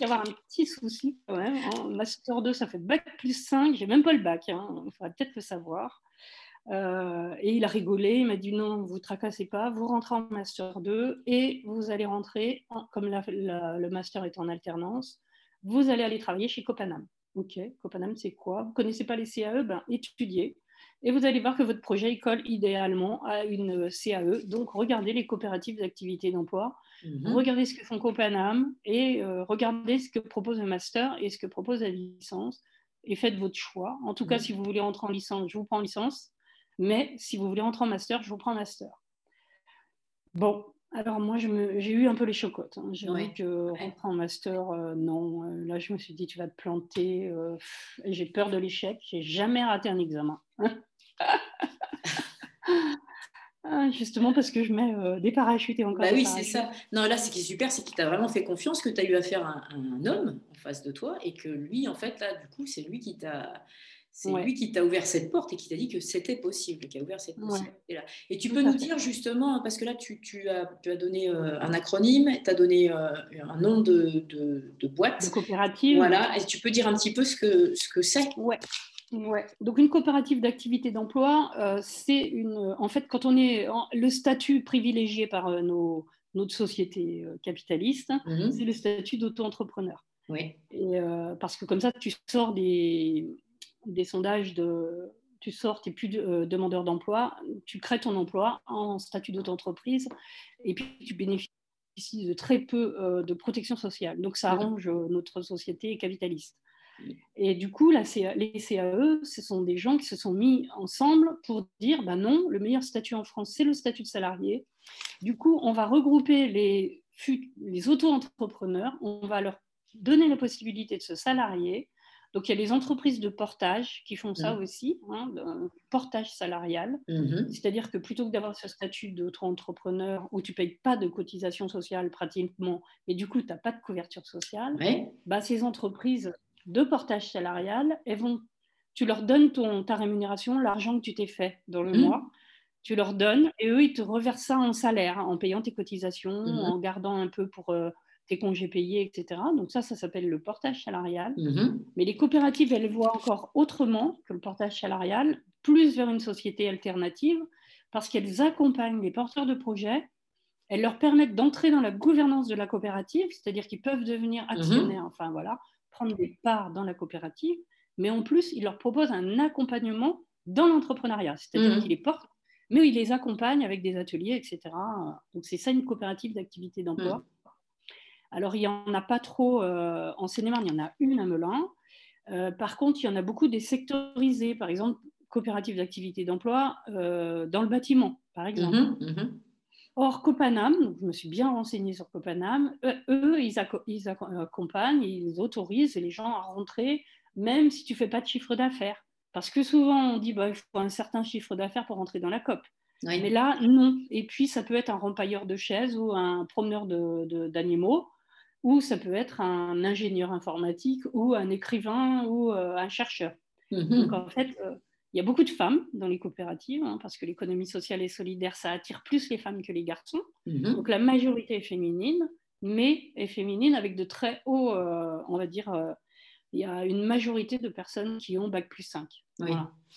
y avoir un petit souci quand même. En Master 2, ça fait bac plus 5, j'ai même pas le bac, hein. il faudrait peut-être le savoir. Euh, et il a rigolé, il m'a dit non, vous tracassez pas, vous rentrez en master 2 et vous allez rentrer, comme le master est en alternance, vous allez aller travailler chez Copanam. Ok, Copanam c'est quoi? Vous connaissez pas les CAE Ben étudiez et vous allez voir que votre projet colle idéalement à une CAE. Donc regardez les coopératives d'activité d'emploi, mhm. regardez ce que font Copanam et euh, regardez ce que propose le master et ce que propose la licence et faites votre choix. En tout cas, mhm. si vous voulez rentrer en licence, je vous prends en licence. Mais si vous voulez rentrer en master, je vous prends master. Bon, alors moi, j'ai eu un peu les chocottes. Hein. J'ai vu que rentrer en master, euh, non. Euh, là, je me suis dit, tu vas te planter. Euh, j'ai peur de l'échec. J'ai jamais raté un examen. justement parce que je mets des parachutes et encore. Bah oui, c'est ça. Non, là, ce qui est super, c'est qu'il t'a vraiment fait confiance, que tu as eu affaire à un, homme en face de toi et que lui, en fait, là, du coup, c'est lui qui t'a c'est lui qui t'a ouvert cette porte et qui t'a dit que c'était possible, qui a ouvert cette possibilité-là. Et tu peux nous dire justement, parce que là, tu, as, tu as, donné euh, un acronyme, tu as donné euh, un nom de, de, boîte. De coopérative. Voilà, et tu peux dire un petit peu ce que ce que c'est Ouais. Ouais. Donc une coopérative d'activité d'emploi, euh, c'est une. En fait, quand on est le statut privilégié par nos, notre société capitaliste, mmh c'est le statut d'auto-entrepreneur. Oui. Et, parce que comme ça, tu sors des, des sondages de tu sors, tu n'es plus euh, demandeur d'emploi, tu crées ton emploi en statut d'auto-entreprise et puis tu bénéficies de très peu euh, de protection sociale. Donc ça arrange euh, notre société capitaliste. Et du coup, la les CAE, ce sont des gens qui se sont mis ensemble pour dire, ben non, le meilleur statut en France, c'est le statut de salarié. Du coup, on va regrouper les, les auto-entrepreneurs, on va leur donner la possibilité de se salarier donc, il y a les entreprises de portage qui font ça mmh. aussi, hein, portage salarial. Mmh C'est-à-dire que plutôt que d'avoir ce statut d'auto-entrepreneur où tu ne payes pas de cotisation sociale pratiquement, mais du coup, tu n'as pas de couverture sociale, bah, ces entreprises de portage salarial, elles vont, tu leur donnes ton, ta rémunération, l'argent que tu t'es fait dans le mmh. mois, tu leur donnes et eux, ils te reversent ça en salaire, en payant tes cotisations, en gardant un peu pour... Euh, congés payés, etc. Donc ça, ça s'appelle le portage salarial. Mhm. Mais les coopératives, elles voient encore autrement que le portage salarial, plus vers une société alternative, parce qu'elles accompagnent les porteurs de projets, elles leur permettent d'entrer dans la gouvernance de la coopérative, c'est-à-dire qu'ils peuvent devenir mhm. actionnaires, enfin voilà, prendre des parts dans la coopérative, mais en plus, ils leur proposent un accompagnement dans l'entrepreneuriat, c'est-à-dire mhm. qu'ils les portent, mais ils les accompagnent avec des ateliers, etc. Donc c'est ça une coopérative d'activité d'emploi. Alors, il n'y en a pas trop euh, en Seine-et-Marne, il y en a une à Melun. Euh, par contre, il y en a beaucoup des sectorisés, par exemple, coopératives d'activité d'emploi euh, dans le bâtiment, par exemple. Mhm, mhm. Or, Copanam, je me suis bien renseignée sur Copanam, eux, ils, accompagnent, ils autorisent les gens à rentrer, même si tu ne fais pas de chiffre d'affaires. Parce que souvent, on dit bah, il faut un certain chiffre d'affaires pour rentrer dans la COP. Mais là, non. Et puis, ça peut être un rempailleur de chaises ou un promeneur d'animaux ou ça peut être un ingénieur informatique ou un écrivain ou euh, un chercheur. Mhm. Donc en fait, euh, il y a beaucoup de femmes dans les coopératives, hein, parce que l'économie sociale et solidaire, ça attire plus les femmes que les garçons. Mhm. Donc la majorité est féminine, mais est féminine avec de très hauts, euh, on va dire, il y a une majorité de personnes qui ont Bac plus 5.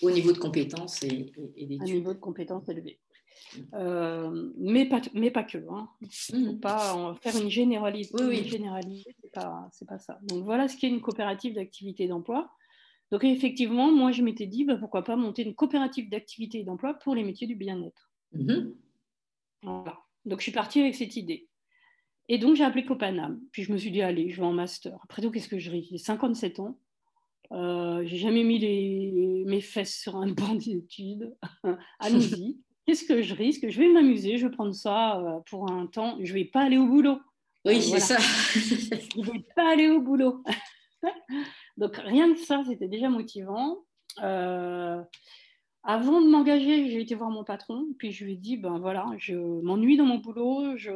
Au niveau de compétences et, et, d'études. Un niveau de compétences élevé. Euh, mais, pas, mais pas que. Hein. Il ne faut mmh. pas faire une généralité. Oui, oui. généralité, ce n'est pas, pas ça. Donc voilà ce qu'est une coopérative d'activité d'emploi. Donc effectivement, moi je m'étais dit, bah, pourquoi pas monter une coopérative d'activité d'emploi pour les métiers du bien-être. Mmh. Voilà. Donc je suis partie avec cette idée. Et donc j'ai appelé Copanam. Puis je me suis dit, allez, je vais en master. Après tout, qu'est-ce que je ris? J'ai 57 ans. Euh, j'ai jamais mis les, mes fesses sur un banc d'études. Allons-y qu'est-ce que je risque Je vais m'amuser, je vais prendre ça euh, pour un temps, je ne vais pas aller au boulot. Oui, c'est ça. je ne vais pas aller au boulot. Donc rien que ça, c'était déjà motivant. Euh, avant de m'engager, j'ai été voir mon patron, puis je lui ai dit, ben voilà, je m'ennuie dans mon boulot, je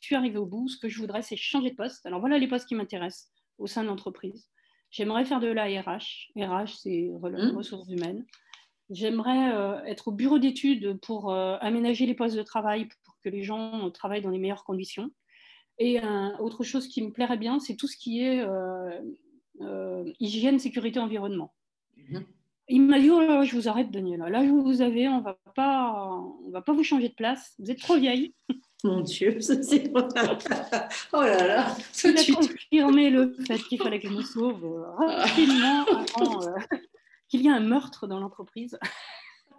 suis arrivée au bout. Ce que je voudrais, c'est changer de poste. Alors voilà les postes qui m'intéressent au sein de l'entreprise. J'aimerais faire de la RH. RH, c'est mmh. ressources humaines. J'aimerais euh, être au bureau d'études pour euh, aménager les postes de travail pour que les gens travaillent dans les meilleures conditions. Et autre chose qui me plairait bien, c'est tout ce qui est hygiène, sécurité, environnement. Mmh. Il m'a dit, oh je vous arrête, Daniela. Là, vous avez, on va pas, on va pas vous changer de place. Vous êtes trop vieille. Mon Dieu, c'est Oh là là. Il a confirmé le fait qu'il fallait que je me sauve euh, rapidement avant euh, qu'il y ait un meurtre dans l'entreprise.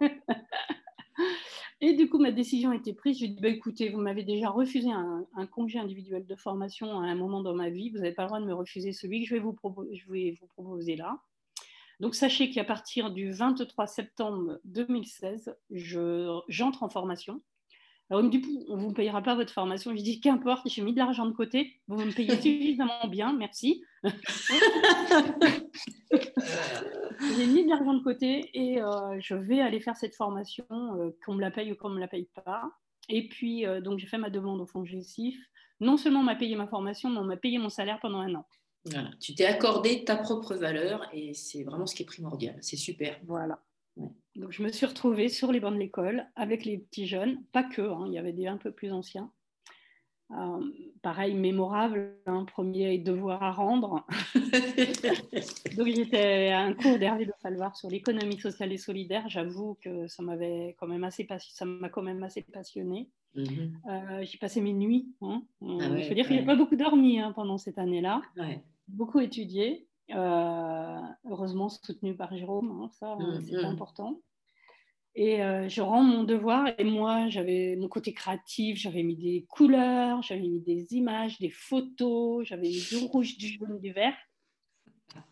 Et du coup, ma décision a été prise. J'ai dit, bah, écoutez, vous m'avez déjà refusé un, congé individuel de formation à un moment dans ma vie. Vous n'avez pas le droit de me refuser celui que je vais vous, je vais vous proposer là. Donc sachez qu'à partir du 23 septembre 2016, j'entre en formation. Alors, du coup, on ne vous payera pas votre formation. Je dis qu'importe, j'ai mis de l'argent de côté. Vous me payez suffisamment bien, merci. j'ai mis de l'argent de côté et euh, je vais aller faire cette formation, euh, qu'on me la paye ou qu'on ne me la paye pas. Et puis, euh, donc, j'ai fait ma demande au fonds GESIF. Non seulement on m'a payé ma formation, mais on m'a payé mon salaire pendant un an. Tu t'es accordé ta propre valeur et c'est vraiment ce qui est primordial. C'est super. Voilà. Donc je me suis retrouvée sur les bancs de l'école avec les petits jeunes, pas que, hein, il y avait des un peu plus anciens. Euh, pareil, mémorable, un hein, premier devoir à rendre. Donc j'étais à un cours d'Hervé de Falvar sur l'économie sociale et solidaire. J'avoue que ça m'avait quand même assez ça m'a quand même assez passionné. Mhm. Euh, j'ai passé mes nuits. Hein. Ah je veux dire qu'il n'y a pas beaucoup dormi pendant cette année-là. Beaucoup étudié. Euh, heureusement soutenu par Jérôme, hein, ça mm, c'est important. Et euh, je rends mon devoir et moi j'avais mon côté créatif, j'avais mis des couleurs, j'avais mis des images, des photos, j'avais mis du rouge, du jaune, du vert.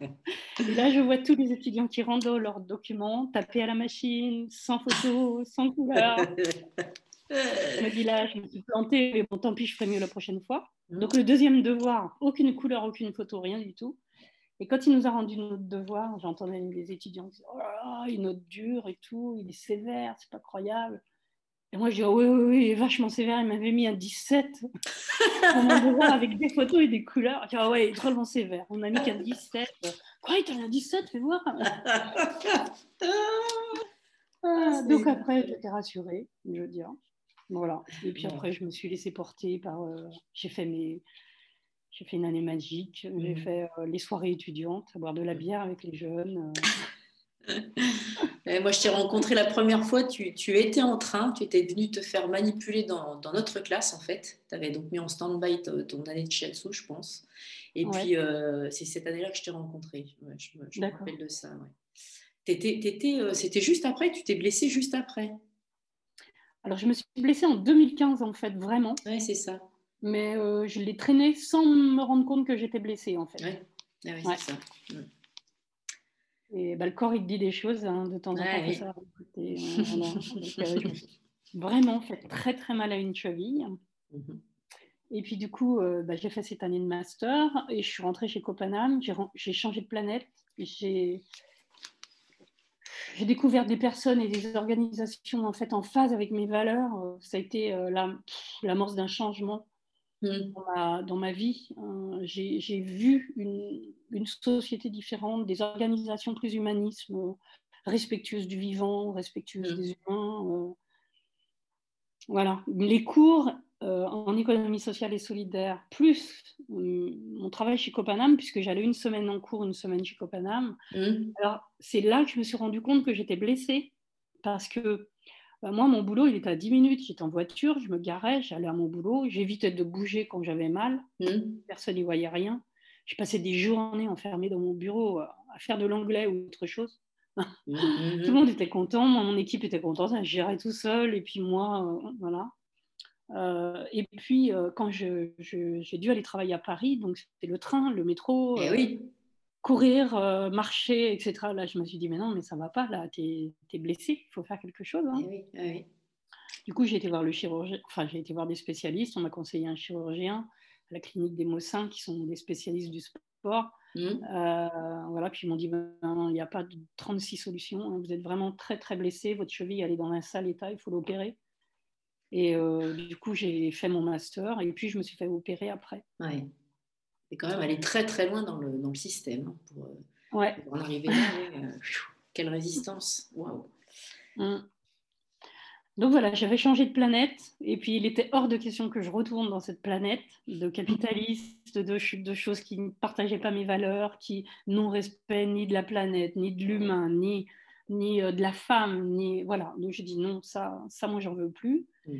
Et là je vois tous les étudiants qui rendent leurs documents, tapés à la machine, sans photos, sans couleurs. Je me dis là, je me suis plantée, mais bon, tant pis, je ferai mieux la prochaine fois. Mm. Donc, le deuxième devoir, aucune couleur, aucune photo, rien du tout. Et quand il nous a rendu notre devoir, j'entendais les étudiants dire Oh là là, il note dur et tout, il est sévère, c'est pas croyable. Et moi, je dis oh, Oui, oui, oui, il est vachement sévère, il m'avait mis un 17 pour mon devoir avec des photos et des couleurs. Je dis oh, ouais, il est drôlement sévère. On a mis qu'un 17. Quoi, il t'a mis un 17 Fais voir. Ah, donc après, j'étais rassurée, je veux dire. Voilà. Et puis après, je me suis laissée porter par. Euh, j'ai fait mes j'ai fait une année magique. J'ai mmh. fait euh, les soirées étudiantes, à boire de la mmh. bière avec les jeunes. Euh. moi, je t'ai rencontré la première fois. Tu, tu, étais en train, tu étais venu te faire manipuler dans, dans notre classe, en fait. Tu avais donc mis en stand-by ton année de shiatsu, je pense. Et puis, euh, c'est cette année-là que je t'ai rencontré. je, me rappelle de ça. C'était juste après Tu t'es blessée juste après? Alors, je me suis blessée en 2015, en fait, vraiment. Oui, c'est ça mais euh, je l'ai traîné sans me rendre compte que j'étais blessée en fait. Oui, ah c'est ça. Mm. Et bah, le corps, il dit des choses hein, de temps en temps. Ça, euh, euh, vraiment fait très très mal à une cheville. Mm-hmm. Et puis du coup, bah, j'ai fait cette année de master et je suis rentrée chez Copanam. J'ai changé de planète. J'ai j'ai découvert des personnes et des organisations en fait en phase avec mes valeurs. Ça a été l'amorce d'un changement Mmh. dans, ma, vie. Hein, j'ai vu une, société différente, des organisations plus humanistes, respectueuses du vivant, respectueuses mmh. des humains. Euh. voilà. Les cours euh, en économie sociale et solidaire, plus hum, mon travail chez Copanam, puisque j'allais une semaine en cours, une semaine chez Copanam. Mmh. Alors, c'est là que je me suis rendu compte que j'étais blessée parce que bah, moi, mon boulot, il était à 10 minutes. J'étais en voiture, je me garais, j'allais à mon boulot. J'évitais de bouger quand j'avais mal. Mmh. Personne n'y voyait rien. Je passais des journées enfermée dans mon bureau à faire de l'anglais ou autre chose. Mmh, mmh, tout le monde était content, mon équipe était contente, je gérais tout seul, et puis moi, euh, voilà. Euh, et puis, euh, quand j'ai dû aller travailler à Paris, donc c'était le train, le métro, eh oui courir, euh, marcher, etc. Là, je me suis dit, mais non, mais ça va pas, là, tu es, blessé, il faut faire quelque chose. Hein. Eh eh du coup, j'ai été voir le chirurgien, enfin, j'ai été voir des spécialistes, on m'a conseillé un chirurgien à la clinique des Mossins, qui sont des spécialistes du sport. Mmh. Euh, voilà, puis ils m'ont dit, ben, il n'y a pas de 36 solutions, hein. vous êtes vraiment très, très blessé, votre cheville, elle est dans un sale état, il faut l'opérer. Et du coup, j'ai fait mon master et puis je me suis fait opérer après. Ouais. Et quand même aller très très loin dans le, dans le système hein, pour, ouais. pour, en arriver là. quelle résistance Waouh mmh. Donc voilà, j'avais changé de planète et puis il était hors de question que je retourne dans cette planète de capitaliste, de, de choses qui ne partageaient pas mes valeurs, qui n'ont respect ni de la planète, ni de l'humain, ni, ni euh, de la femme, ni voilà. Donc j'ai dit non, ça, ça moi j'en veux plus. Mm.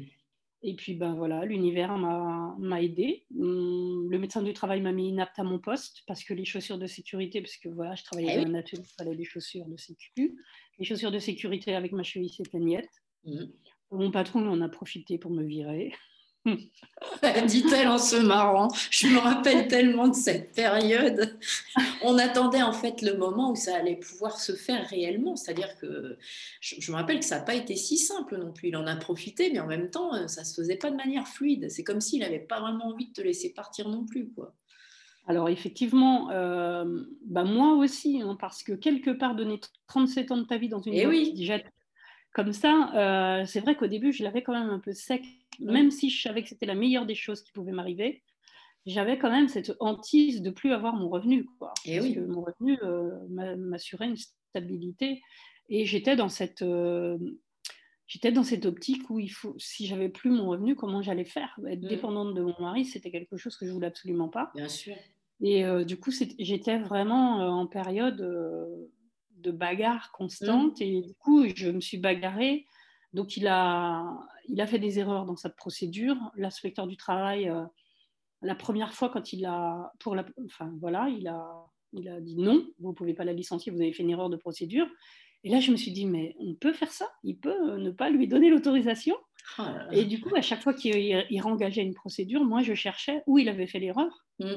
Et puis ben voilà, l'univers m'a aidé. Mm, le médecin du travail m'a mis inapte à mon poste parce que les chaussures de sécurité, parce que voilà, je travaillais eh dans un atelier, il fallait des chaussures de sécurité. Les chaussures de sécurité avec ma cheville s'éteignait. Mm. Mon patron en a profité pour me virer. Dit-elle en se marrant. Je me rappelle tellement de cette période. On attendait en fait le moment où ça allait pouvoir se faire réellement. C'est-à-dire que je, me rappelle que ça n'a pas été si simple non plus. Il en a profité, mais en même temps, euh, ça ne se faisait pas de manière fluide. C'est comme s'il n'avait pas vraiment envie de te laisser partir non plus. Quoi. Alors effectivement, euh, bah moi aussi, hein, parce que quelque part, donner 37 ans de ta vie dans une Et eh oui comme ça, euh, c'est vrai qu'au début, je l'avais quand même un peu sec, même si je savais que c'était la meilleure des choses qui pouvaient m'arriver. J'avais quand même cette hantise de plus avoir mon revenu, quoi. Et eh parce que mon revenu euh, m'assurait une stabilité, et j'étais dans cette euh, j'étais dans cette optique où il faut, si j'avais plus mon revenu, comment j'allais faire? Être mm. dépendante de mon mari, c'était quelque chose que je voulais absolument pas. Bien sûr. Et du coup, j'étais vraiment en période de bagarre constante. Mmh. Et du coup, je me suis bagarrée. Donc, il a, il a fait des erreurs dans sa procédure. L'inspecteur du travail, euh, la première fois, quand il a, pour la, enfin voilà, il a, il a dit non, vous ne pouvez pas la licencier, vous avez fait une erreur de procédure. Et là, je me suis dit, mais on peut faire ça Il peut ne pas lui donner l'autorisation oh Et du coup, à chaque fois qu'il il rengageait une procédure, moi, je cherchais où il avait fait l'erreur. Mmh.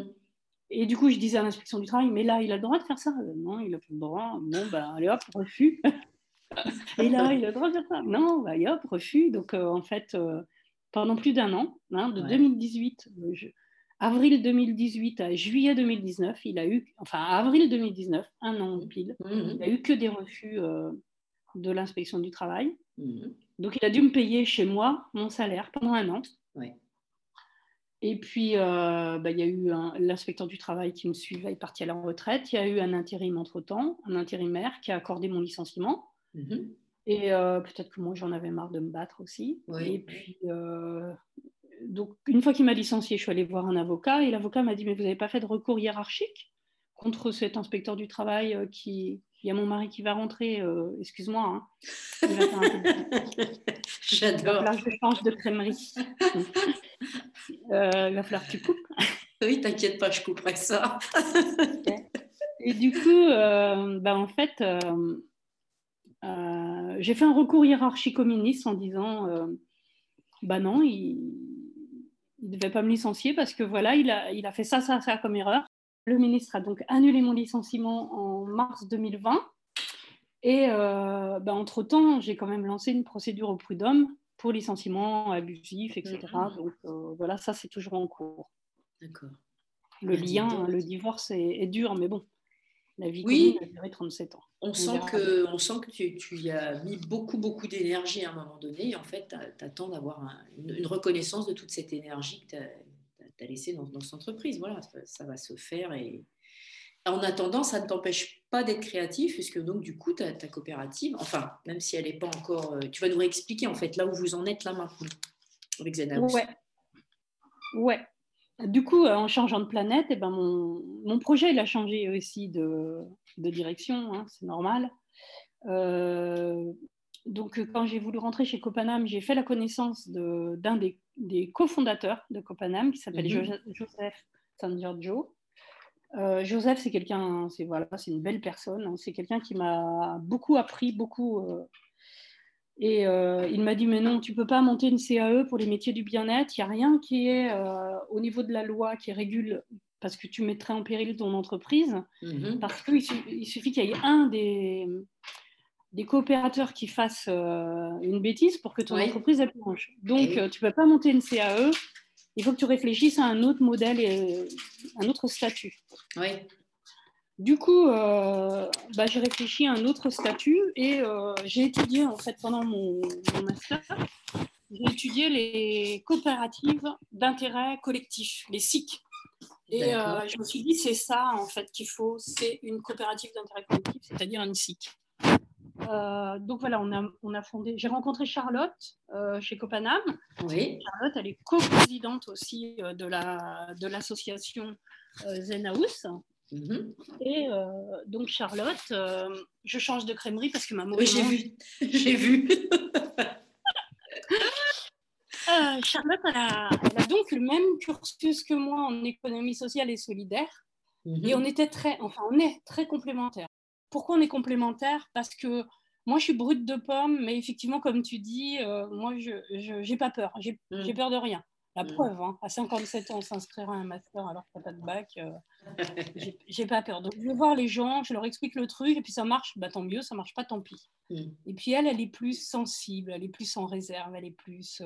Et du coup, je disais à l'inspection du travail, mais là, il a le droit de faire ça euh, Non, il a pas le droit. Bon, ben, allez hop, refus. et là, il a le droit de faire ça Non, bah, hop, refus. Donc, euh, en fait, euh, pendant plus d'un an, hein, de 2018, avril 2018 à juillet 2019, il a eu, enfin, avril 2019, un an pile, mmh, mmh. il a eu que des refus de l'inspection du travail. Mmh. Donc, il a dû me payer chez moi mon salaire pendant un an. Ouais. Et puis, euh, bah, il y a eu l'inspecteur du travail qui me suivait, il est parti à la retraite. Il y a eu un intérim entre-temps, un intérimaire qui a accordé mon licenciement. Mhm. Et euh, peut-être que moi, j'en avais marre de me battre aussi. Et puis, euh, donc, une fois qu'il m'a licencié, je suis allée voir un avocat. Et l'avocat m'a dit, mais vous n'avez pas fait de recours hiérarchique contre cet inspecteur du travail qui, il y a mon mari qui va rentrer, excuse-moi. Hein. J'adore. Je change de crèmerie. Euh, il va falloir que tu coupes. Oui, t'inquiète pas, je couperai ça. Et du coup, euh, bah, en fait, euh, j'ai fait un recours hiérarchique au ministre en disant bah non, il ne devait pas me licencier parce que voilà, il a, il a fait ça, ça, ça comme erreur. Le ministre a donc annulé mon licenciement en mars 2020. Et bah, entre-temps, j'ai quand même lancé une procédure au prud'homme pour licenciement abusif, etc. Mm-hmm. Donc euh, voilà, ça c'est toujours en cours. D'accord. Le lien, le divorce est, dur, mais bon, la vie oui. a duré 37 ans. On, sent que, on sent que tu, tu, y as mis beaucoup, beaucoup d'énergie à un moment donné. Et en fait, tu attends d'avoir une, reconnaissance de toute cette énergie que tu as, laissée dans, dans, cette entreprise. Voilà, ça va se faire et, en attendant, ça ne t'empêche pas d'être créatif, puisque donc du coup, ta, ta coopérative, enfin, même si elle n'est pas encore... Euh, tu vas nous réexpliquer en fait là où vous en êtes là maintenant avec. Ouais. ouais. Du coup, euh, en changeant de planète, eh ben, mon, mon, projet il a changé aussi de, de direction, hein, c'est normal. Euh, donc, quand j'ai voulu rentrer chez Copanam, j'ai fait la connaissance d'un des, des cofondateurs de Copanam qui s'appelle mm-hmm. Joseph San Giorgio. Euh, Joseph, c'est quelqu'un, c'est voilà, c'est une belle personne. Hein. c'est quelqu'un qui m'a beaucoup appris, beaucoup. Euh, et euh, il m'a dit mais non, tu peux pas monter une CAE pour les métiers du bien-être. Il n'y a rien qui est au niveau de la loi qui régule parce que tu mettrais en péril ton entreprise. Mm-hmm. Parce qu'il il suffit qu'il y ait un des, des coopérateurs qui fasse une bêtise pour que ton entreprise elle plonge. Donc tu tu peux pas monter une CAE il faut que tu réfléchisses à un autre modèle et un autre statut. Oui. Du coup, euh, bah, j'ai réfléchi à un autre statut et euh, j'ai étudié en fait pendant mon, master j'ai étudié les coopératives d'intérêt collectif, les SIC. Et euh, je me suis dit, c'est ça en fait qu'il faut, c'est une coopérative d'intérêt collectif, c'est-à-dire une SIC. Donc voilà, on a, on a fondé. J'ai rencontré Charlotte chez Copanam. Oui. Charlotte, elle est co-présidente aussi de la de l'association Zen House. Mhm. Et donc Charlotte, je change de crèmerie parce que ma mauvaise. Oui, j'ai vu. j'ai vu. Euh, Charlotte, elle a, donc le même cursus que moi en économie sociale et solidaire. Mhm. Et on était très, enfin, on est très complémentaires. Pourquoi on est complémentaires? Parce que moi, je suis brute de pomme, mais effectivement, comme tu dis, euh, moi, je n'ai pas peur. J'ai mhm. peur de rien. La mhm. preuve, hein, à 57 ans, s'inscrire à un master alors que tu pas de bac, euh, j'ai pas peur. Donc, je vais voir les gens, je leur explique le truc, et puis ça marche, bah, tant mieux, ça marche pas, tant pis. Et puis elle, elle est plus sensible, elle est plus en réserve, elle est plus.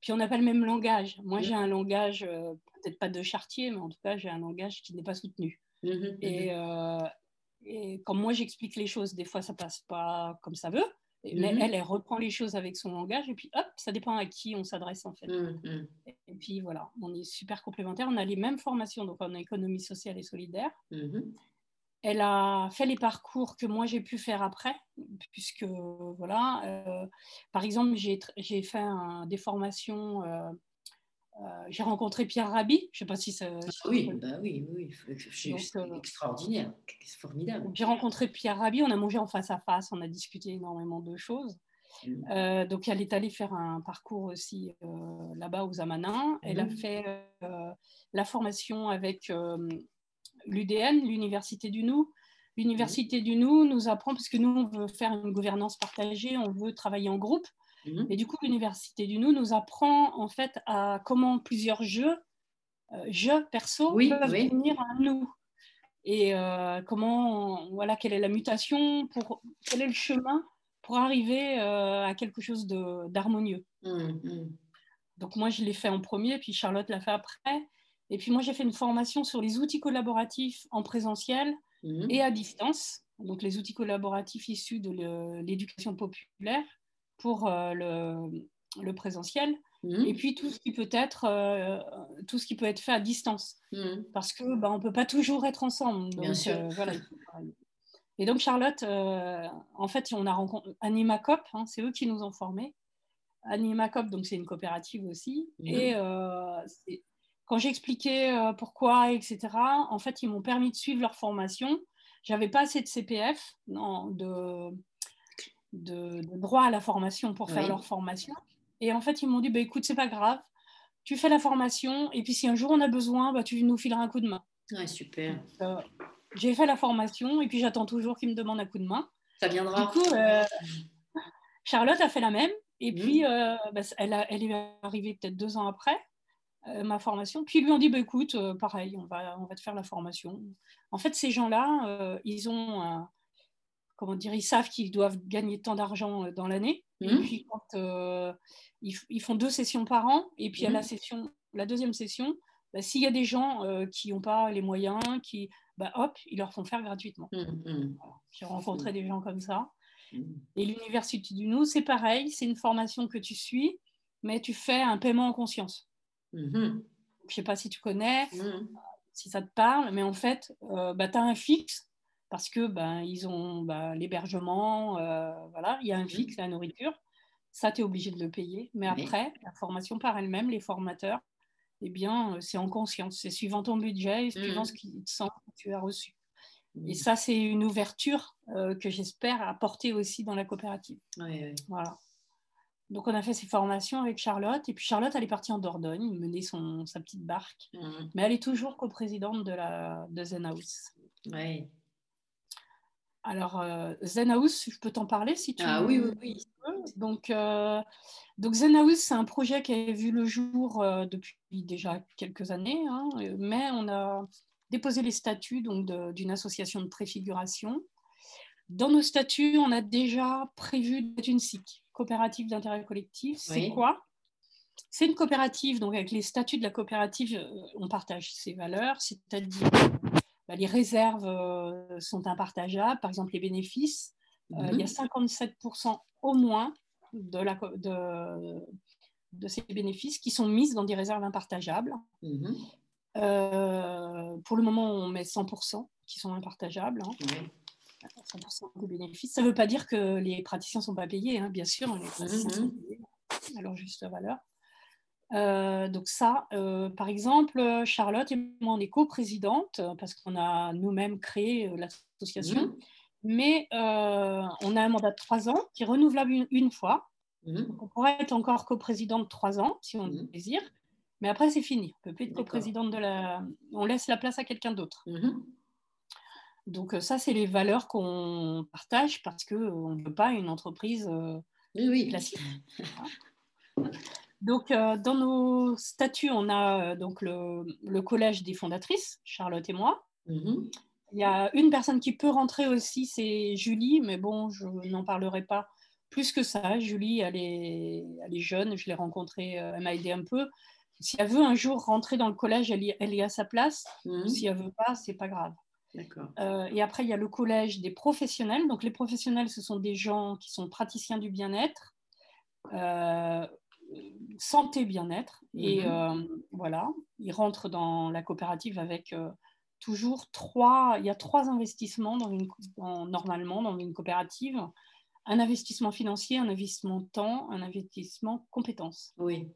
Puis on n'a pas le même langage. Moi, j'ai un langage, euh, peut-être pas de chartier, mais en tout cas, j'ai un langage qui n'est pas soutenu. Mmh mmh euh, et, quand moi, j'explique les choses, des fois, ça passe pas comme ça veut. Mais mmh elle, elle reprend les choses avec son langage et puis hop, ça dépend à qui on s'adresse en fait. Et, puis voilà, on est super complémentaires. On a les mêmes formations, donc en économie sociale et solidaire. Elle a fait les parcours que moi j'ai pu faire après, puisque voilà, euh, par exemple, j'ai fait des formations. Euh, j'ai rencontré Pierre Rabhi, je ne sais pas si ça. Ah oui, bah oui, oui, c'est extraordinaire, c'est formidable. J'ai rencontré Pierre Rabhi, on a mangé en face à face, on a discuté énormément de choses. Mmh. donc, elle est allée faire un parcours aussi là-bas aux Amanins. Elle a mmh. fait la formation avec l'UDN, l'Université du Nou. L'Université du Nou nous apprend, parce que nous, on veut faire une gouvernance partagée, on veut travailler en groupe. Mhm. Et du coup, l'Université du Nou nous apprend en fait à comment plusieurs jeux, euh, jeux perso, peuvent venir à nous. Et euh, comment, voilà, quelle est la mutation, pour, quel est le chemin pour arriver euh, à quelque chose d'harmonieux. Mhm. Donc moi, je l'ai fait en premier, puis Charlotte l'a fait après. Et puis moi, j'ai fait une formation sur les outils collaboratifs en présentiel mhm. et à distance. Donc les outils collaboratifs issus de l'éducation populaire pour euh, le, présentiel. Mhm. Et puis tout ce qui peut être euh, tout ce qui peut être fait à distance, mhm. parce que bah, on peut pas toujours être ensemble. Bien sûr. Euh, voilà. Et donc Charlotte, en fait, on a rencontré Animacop, hein, c'est eux qui nous ont formés. Animacop, donc c'est une coopérative aussi. Et quand j'ai expliqué pourquoi, etc., en fait, ils m'ont permis de suivre leur formation. J'avais pas assez de CPF, non, de, de, droit à la formation pour faire leur formation. Et en fait, ils m'ont dit, bah, écoute, c'est pas grave, tu fais la formation, et puis si un jour on a besoin, bah, tu nous fileras un coup de main. Ouais, super. Euh, j'ai fait la formation, et puis j'attends toujours qu'ils me demandent un coup de main. Ça viendra. Du coup, euh, Charlotte a fait la même, et mmh. puis bah, elle, elle est arrivée peut-être deux ans après. Euh, ma formation. Puis ils lui ont dit, bah, écoute, euh, pareil, on va, on va te faire la formation. En fait, ces gens-là, euh, ils ont, comment dire, ils savent qu'ils doivent gagner tant d'argent dans l'année. Et mmh. puis quand ils, font deux sessions par an, et puis à la mmh. session, la deuxième session, bah, s'il y a des gens qui n'ont pas les moyens, qui, bah, hop, ils leur font faire gratuitement. Mmh, J'ai rencontré des gens comme ça. Et l'université du Nou, c'est pareil, c'est une formation que tu suis, mais tu fais un paiement en conscience. Mhm. Je ne sais pas si tu connais, mhm. si ça te parle, mais en fait, euh, bah, tu as un fixe parce que ben, ils ont bah, l'hébergement, euh, voilà, il y a un fixe, la nourriture. Ça, tu es obligé de le payer. Mais après, la formation par elle-même, les formateurs, eh bien, euh, c'est en conscience. C'est suivant ton budget et suivant ce qui te semble que tu as reçu. Et ça, c'est une ouverture que j'espère apporter aussi dans la coopérative. Voilà. Donc, on a fait ces formations avec Charlotte. Et puis, Charlotte, elle est partie en Dordogne, mener son, sa petite barque. Mais elle est toujours coprésidente de, la, de Zen House. Oui. Alors, euh, Zen House, je peux t'en parler si tu ah, veux. oui, oui, oui. Donc, euh, donc Zen House, c'est un projet qui a vu le jour euh, depuis déjà quelques années. Hein, mais on a déposé les statuts d'une association de préfiguration. Dans nos statuts, on a déjà prévu d'être une SIC coopérative d'intérêt collectif, c'est quoi? C'est une coopérative, donc avec les statuts de la coopérative, euh, on partage ses valeurs, c'est-à-dire bah, les réserves euh, sont impartageables, par exemple les bénéfices, euh, il y a 57% mhm. au moins de, la, de, de ces bénéfices qui sont mises dans des réserves impartageables. Mhm. Euh, pour le moment, on met 100% qui sont impartageables. 100% hein. des bénéfices. Ça ne veut pas dire que les praticiens ne sont pas payés, hein. bien sûr, les praticiens sont mhm. payés à leur juste valeur. Euh, donc ça, euh, par exemple, Charlotte et moi, on est co-présidente parce qu'on a nous-mêmes créé l'association, mhm. mais on a un mandat de trois ans qui est renouvelable une fois. Mhm. on pourrait être encore coprésidente trois ans, si on mmh. désire, mais après, c'est fini. On peut plus être coprésidente de la. On laisse la place à quelqu'un d'autre. Mhm. Donc, euh, ça, c'est les valeurs qu'on partage parce qu'on euh, ne veut pas une entreprise euh, oui, classique. donc, dans nos statuts, on a donc le, collège des fondatrices, Charlotte et moi. Mhm. Il y a une personne qui peut rentrer aussi, c'est Julie, mais bon, je n'en parlerai pas plus que ça, Julie, elle est, jeune, je l'ai rencontrée, euh, elle m'a aidé un peu. Si elle veut un jour rentrer dans le collège, elle, y, est à sa place. Mhm. Si elle veut pas, c'est pas grave. Euh, et après, il y a le collège des professionnels. Donc, les professionnels, ce sont des gens qui sont praticiens du bien-être, euh, santé bien-être. Et mhm. voilà, ils rentrent dans la coopérative avec toujours trois. Il y a trois investissements dans une, normalement dans une coopérative un investissement financier, un investissement temps, un investissement compétences. Oui.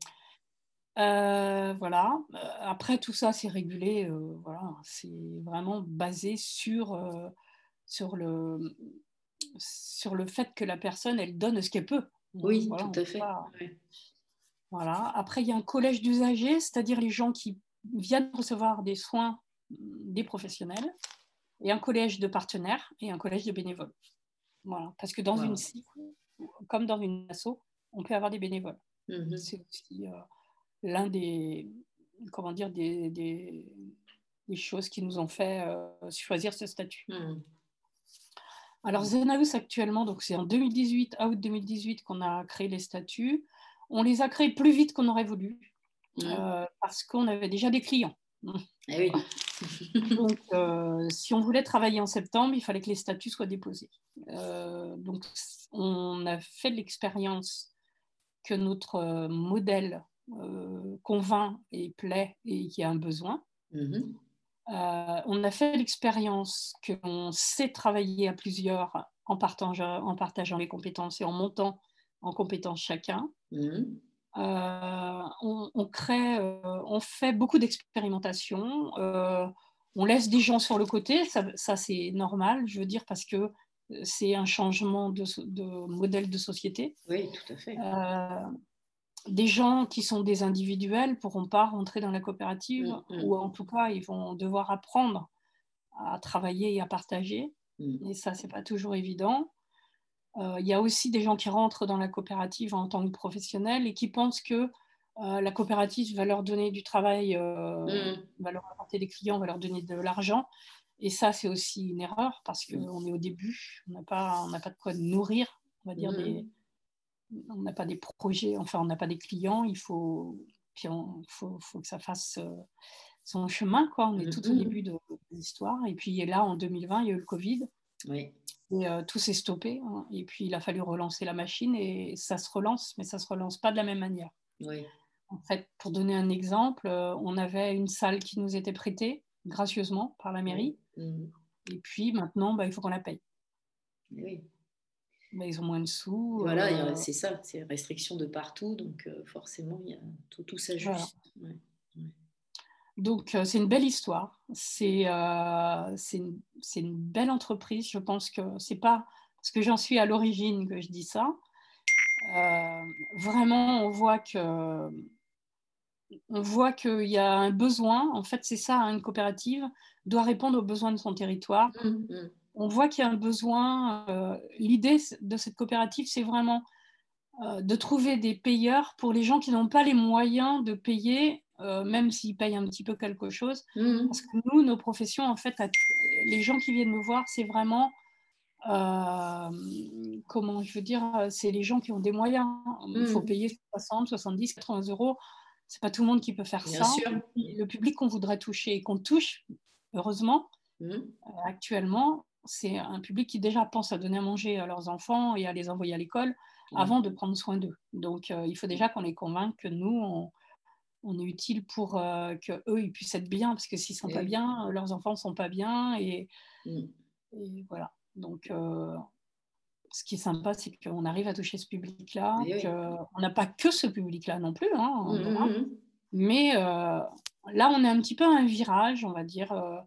Euh, voilà. Euh, après, tout ça, c'est régulé. Euh, voilà. C'est vraiment basé sur, sur, le, sur le fait que la personne, elle donne ce qu'elle peut. Oui, tout à fait. Voilà. Après, il y a un collège d'usagers, c'est-à-dire les gens qui viennent recevoir des soins des professionnels, et un collège de partenaires et un collège de bénévoles. Parce que dans une comme dans une asso, on peut avoir des bénévoles. Mhm. C'est aussi euh, l'un des, comment dire, des, des, choses qui nous ont fait euh, choisir ce statut. Mhm. Alors Zenaus actuellement, donc c'est en 2018, août 2018 qu'on a créé les statuts. On les a créés plus vite qu'on aurait voulu euh, parce qu'on avait déjà des clients. Eh donc, euh, si on voulait travailler en septembre, il fallait que les statuts soient déposés. Euh, donc, on a fait l'expérience que notre modèle convainc et plaît et qu'il y a un besoin. Mm-hmm. on a fait l'expérience qu'on sait travailler à plusieurs en partageant, en partageant les compétences et en montant en compétences chacun. Mm-hmm. Euh, on, crée, euh, on fait beaucoup d'expérimentation. Euh, on laisse des gens sur le côté, ça, c'est normal, je veux dire, parce que c'est un changement de, modèle de société. Oui, tout à fait. des gens qui sont des individuels ne pourront pas rentrer dans la coopérative, mm. ou en tout cas, ils vont devoir apprendre à travailler et à partager. Mm. Et ça, c'est pas toujours évident. Euh, il y a aussi des gens qui rentrent dans la coopérative en tant que professionnels et qui pensent que euh, la coopérative va leur donner du travail, euh, mm. va leur apporter des clients, va leur donner de l'argent. Et ça, c'est aussi une erreur parce qu'on mm. est au début, on n'a pas, pas de quoi nourrir, on va dire, mm. on n'a pas des projets, enfin, on n'a pas des clients, il faut, faut, faut, que ça fasse son chemin, quoi. On est tout au début de, de l'histoire. Et puis là, en 2020, il y a eu le Covid. Oui. Et euh, tout s'est stoppé. Hein. Et puis, il a fallu relancer la machine et ça se relance, mais ça ne se relance pas de la même manière. En fait, pour donner un exemple, on avait une salle qui nous était prêtée gracieusement par la mairie. Mmh. Et puis maintenant, bah, il faut qu'on la paye. Oui. Bah, ils ont moins de sous. Voilà, euh, c'est ça, c'est restriction de partout, donc forcément, y a, tout, tout s'ajuste. Donc, euh, c'est une belle histoire. Euh, c'est une, belle entreprise. Je pense que c'est pas parce que j'en suis à l'origine que je dis ça. Euh, vraiment, on voit que on voit qu'il y a un besoin. En fait, c'est ça, hein, une coopérative doit répondre aux besoins de son territoire. Mmh, mmh. On voit qu'il y a un besoin. L'idée de cette coopérative, c'est vraiment de trouver des payeurs pour les gens qui n'ont pas les moyens de payer euh, même s'ils payent un petit peu quelque chose. Mmh. Parce que nous, nos professions, en fait, les gens qui viennent nous voir, c'est vraiment, euh, comment je veux dire, c'est les gens qui ont des moyens. Il faut mmh. payer 60, 70, 80 euros. C'est pas tout le monde qui peut faire ça. Le public qu'on voudrait toucher et qu'on touche, heureusement, mmh. euh, actuellement, c'est un public qui déjà pense à donner à manger à leurs enfants et à les envoyer à l'école. avant de prendre soin d'eux. Donc, il faut déjà qu'on les convainque que nous, on, est utile pour qu'eux, ils puissent être bien, parce que s'ils ne sont pas bien, leurs enfants ne sont pas bien. Et, et voilà. Donc, ce qui est sympa, c'est qu'on arrive à toucher ce public-là. On n'a pas que ce public-là non plus. Hein, mmh, mmh. Mais euh, là, on est un petit peu à un virage, on va dire. Euh,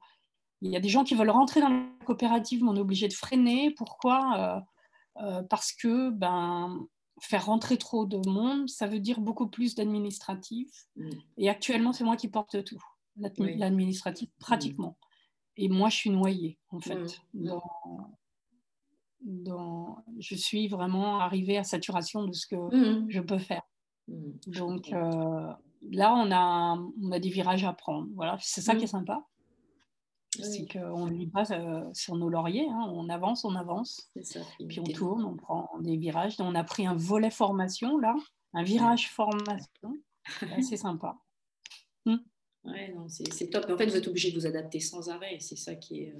il y a des gens qui veulent rentrer dans la coopérative, mais on est obligé de freiner. Pourquoi? Euh, Parce que ben, faire rentrer trop de monde, ça veut dire beaucoup plus d'administratif. Et actuellement, c'est moi qui porte tout, l'administratif, pratiquement. Et moi, je suis noyée, en fait, dans, je suis vraiment arrivée à saturation de ce que je peux faire. Donc euh, là, on a, on a des virages à prendre. Voilà, c'est ça qui est mmh. C'est qu'on ne lit pas sur nos lauriers, hein. on avance, on avance, puis on tourne, on prend des virages. on a pris un volet formation là, un virage formation, c'est sympa. Ouais, c'est top. En fait, vous êtes obligé de vous adapter sans arrêt, c'est ça qui est. Euh,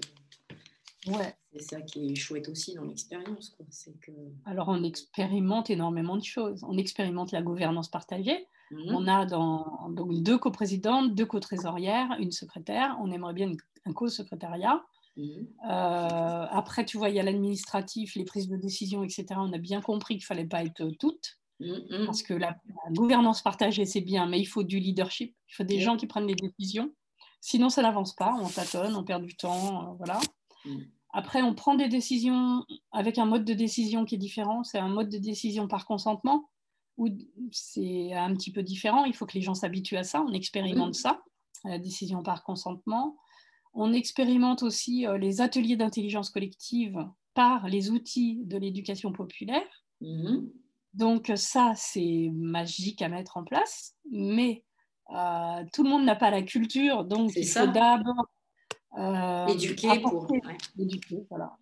Ouais. C'est ça qui est chouette aussi dans l'expérience. Que... Alors, on expérimente énormément de choses. On expérimente la gouvernance partagée. Mhm. On a dans, donc deux coprésidentes, deux co-trésorières, une secrétaire. On aimerait bien un co-secrétariat. Mhm. Euh, après, tu vois, il y a l'administratif, les prises de décision, etc. On a bien compris qu'il ne fallait pas être toutes. Mhm. Parce que la, gouvernance partagée, c'est bien, mais il faut du leadership. Il faut des gens qui prennent les décisions. Sinon, ça n'avance pas. On tâtonne, on perd du temps. Euh, voilà. Mm. Après, on prend des décisions avec un mode de décision qui est différent. C'est un mode de décision par consentement, où c'est un petit peu différent. Il faut que les gens s'habituent à ça. On expérimente ça, la décision par consentement. On expérimente aussi euh, les ateliers d'intelligence collective par les outils de l'éducation populaire. Mm-hmm. Donc ça, c'est magique à mettre en place, mais euh, tout le monde n'a pas la culture, donc il faut d'abord euh, éduquer pour. voilà.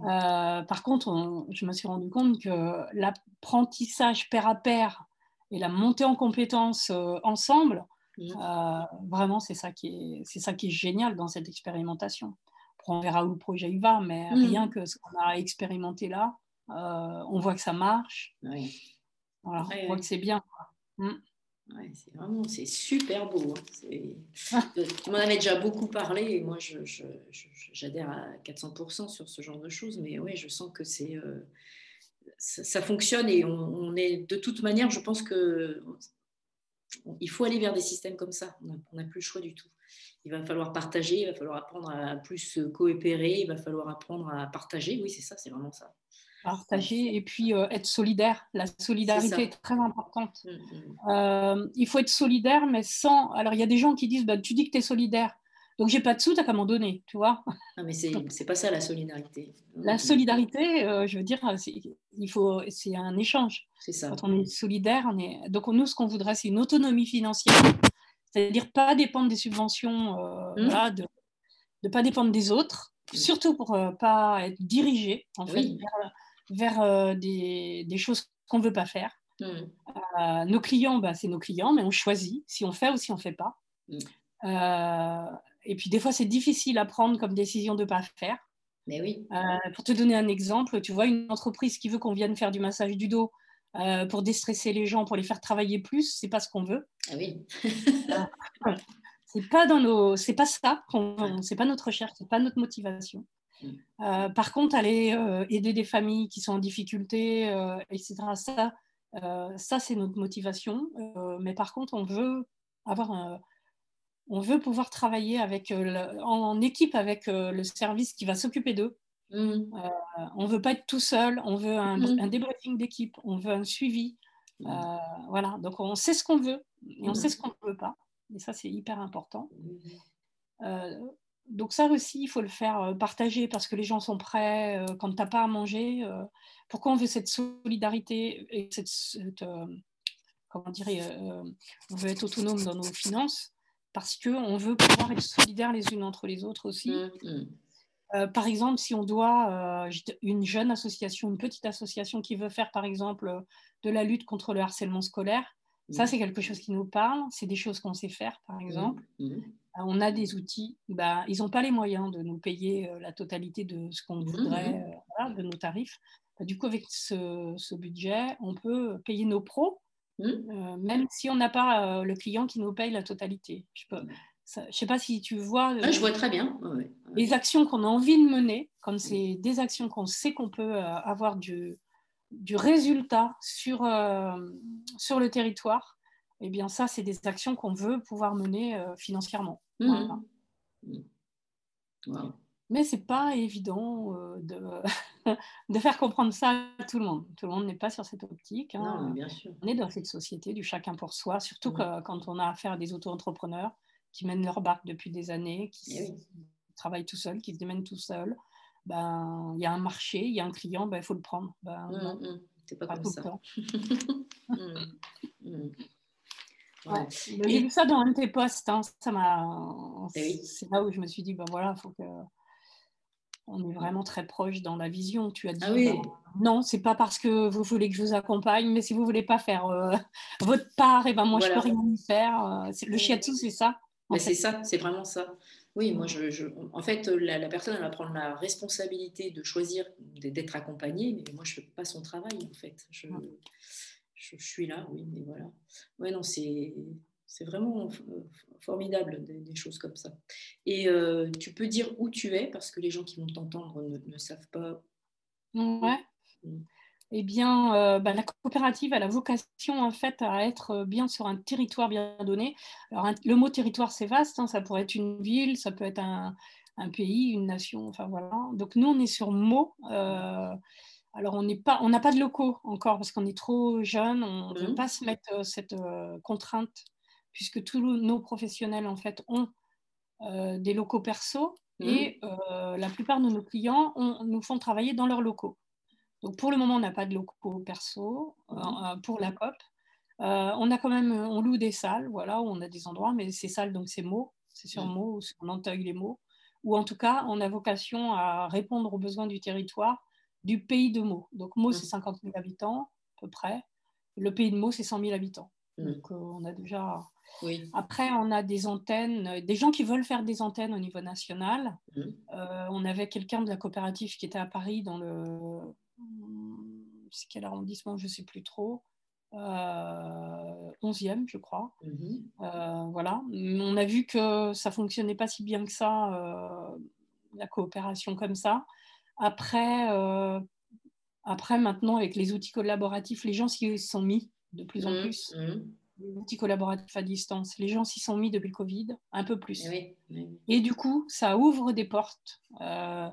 Euh, par contre, je me suis rendu compte que l'apprentissage pair à pair et la montée en compétences ensemble, mmh. vraiment, c'est ça, qui est, c'est ça qui est génial dans cette expérimentation. on verra où le projet y va, mais mmh. rien que ce qu'on a expérimenté là, on voit que ça marche. Voilà, on voit que c'est bien. Mmh c'est vraiment c'est super beau. Hein. Tu m'en avais déjà beaucoup parlé et moi j'adhère à 400% sur ce genre de choses, mais oui, je sens que c'est euh, ça, fonctionne et on, est de toute manière, je pense que il faut aller vers des systèmes comme ça. On n'a plus le choix du tout. Il va falloir partager, il va falloir apprendre à plus coopérer, il va falloir apprendre à partager. Oui, c'est ça, c'est vraiment ça partager et puis euh, être solidaire. La solidarité est, très importante. Mm, mm. Euh, il faut être solidaire, mais sans. Alors, il y a des gens qui disent bah, Tu dis que tu es solidaire, donc j'ai pas de sous, t'as qu'à m'en donner, tu vois. Non, mais c'est pas ça la solidarité. La solidarité, euh, je veux dire, il faut, c'est un échange. C'est ça. Quand on est solidaire, on est. Donc, nous, ce qu'on voudrait, c'est une autonomie financière, c'est-à-dire pas dépendre des subventions, mm. de ne pas dépendre des autres, surtout pour ne pas être dirigé, en fait, vers euh, des, choses qu'on ne veut pas faire. Euh, nos clients, bah, c'est nos clients, mais on choisit si on fait ou si on ne fait pas. Euh, et puis des fois, c'est difficile à prendre comme décision de ne pas faire. Mais oui. pour te donner un exemple, tu vois, une entreprise qui veut qu'on vienne faire du massage du dos pour déstresser les gens, pour les faire travailler plus, c'est pas ce qu'on veut. Ah oui. c'est pas dans nos, c'est pas ça, c'est pas notre recherche, c'est pas notre motivation. Euh, par contre, aller euh, aider des familles qui sont en difficulté, euh, etc., ça, ça c'est notre motivation. mais par contre, on veut avoir on veut pouvoir travailler avec, en, équipe avec le service qui va s'occuper d'eux. Mm. on ne veut pas être tout seul, on veut un, mm. débriefing d'équipe, on veut un suivi. Mm. voilà, donc on sait ce qu'on veut et on sait ce qu'on ne veut pas. Et ça, c'est hyper important donc ça aussi, il faut le faire euh, partager parce que les gens sont prêts euh, quand tu n'as pas à manger. Euh, pourquoi on veut cette solidarité et cette, comment dire, on veut être autonome dans nos finances? Parce qu'on veut pouvoir être solidaires les unes entre les autres aussi. Mmh, mmh. par exemple, si on doit, une jeune association, une petite association qui veut faire, par exemple, de la lutte contre le harcèlement scolaire, ça, mmh. c'est quelque chose qui nous parle. C'est des choses qu'on sait faire, par exemple. Euh, on a des outils, bah, ils n'ont pas les moyens de nous payer euh, la totalité de ce qu'on voudrait, mmh. Euh, de nos tarifs. bah, du coup, avec ce, budget, on peut payer nos pros, mmh. même si on n'a pas le client qui nous paye la totalité. Je ne sais pas si tu vois. je vois très bien. Les actions qu'on a envie de mener, comme c'est des actions qu'on sait qu'on peut avoir du, du résultat sur, sur le territoire, eh bien ça, c'est des actions qu'on veut pouvoir mener financièrement. Mmh. Mmh. Mais ce n'est pas évident euh, de, de, faire comprendre ça à tout le monde. Tout le monde n'est pas sur cette optique. Hein. bien sûr. On est dans cette société du chacun pour soi, surtout mmh. quand on a affaire à des auto-entrepreneurs qui mènent leur barque depuis des années, qui eh travaillent tout seuls, qui se démènent tout seuls. Ben, il y a un marché, il y a un client, ben, il faut le prendre. Ben, C'est pas, comme ça. J'ai vu ça dans un de tes posts. Hein. Ça m'a. Eh c'est là où je me suis dit, ben voilà, faut que. On est vraiment très proche dans la vision. Tu as dit, ah oui. ben, non, c'est pas parce que vous voulez que je vous accompagne, mais si vous voulez pas faire euh, votre part, et eh ben moi je peux rien y faire. Euh, le shiatsu, c'est ça. C'est ça, c'est vraiment ça. Oui, moi, je, en fait, la, personne, elle va prendre la responsabilité de choisir d'être accompagnée, mais moi, je ne fais pas son travail, en fait. Je, je, suis là, oui, mais voilà. Ouais, non, c'est, c'est vraiment formidable des, choses comme ça. Et euh, tu peux dire où tu es, parce que les gens qui vont t'entendre ne, savent pas. Ouais. Mm. Eh bien, euh, bah, la coopérative a la vocation en fait à être bien sur un territoire bien donné. Alors, le mot territoire, c'est vaste. Hein, ça pourrait être une ville, ça peut être un, un, pays, une nation. Enfin voilà. Donc nous, on est sur. Euh, alors, on n'a pas de locaux encore parce qu'on est trop jeune. On ne veut mmh. pas se mettre euh, cette euh, contrainte puisque tous nos professionnels en fait ont euh, des locaux perso mmh. et la plupart de nos clients nous font travailler dans leurs locaux. Donc, pour le moment, on n'a pas de locaux perso mmh. pour la COP. on a quand même, on loue des salles, voilà, où on a des endroits, mais ces salles, donc c'est mots, c'est sur mots, on enteuille les mots, ou en tout cas, on a vocation à répondre aux besoins du territoire du pays de Meaux. Donc Meaux, c'est 50 mmh. 000 habitants, à peu près. Le pays de Meaux, c'est 100 000 habitants. Mmh. Donc euh, on a déjà... Après, on a des antennes, des gens qui veulent faire des antennes au niveau national. Mmh. Euh, on avait quelqu'un de la coopérative qui était à Paris dans le... C'est quel arrondissement Je ne sais plus trop. 11e, euh, je crois. voilà. On a vu que ça fonctionnait pas si bien que ça, la coopération comme ça. Après, euh, après, maintenant, avec les outils collaboratifs, les gens s'y sont mis de plus en mmh, plus. Mmh. Les outils collaboratifs à distance, les gens s'y sont mis depuis le Covid, un peu plus. Eh Et du coup, ça ouvre des portes euh,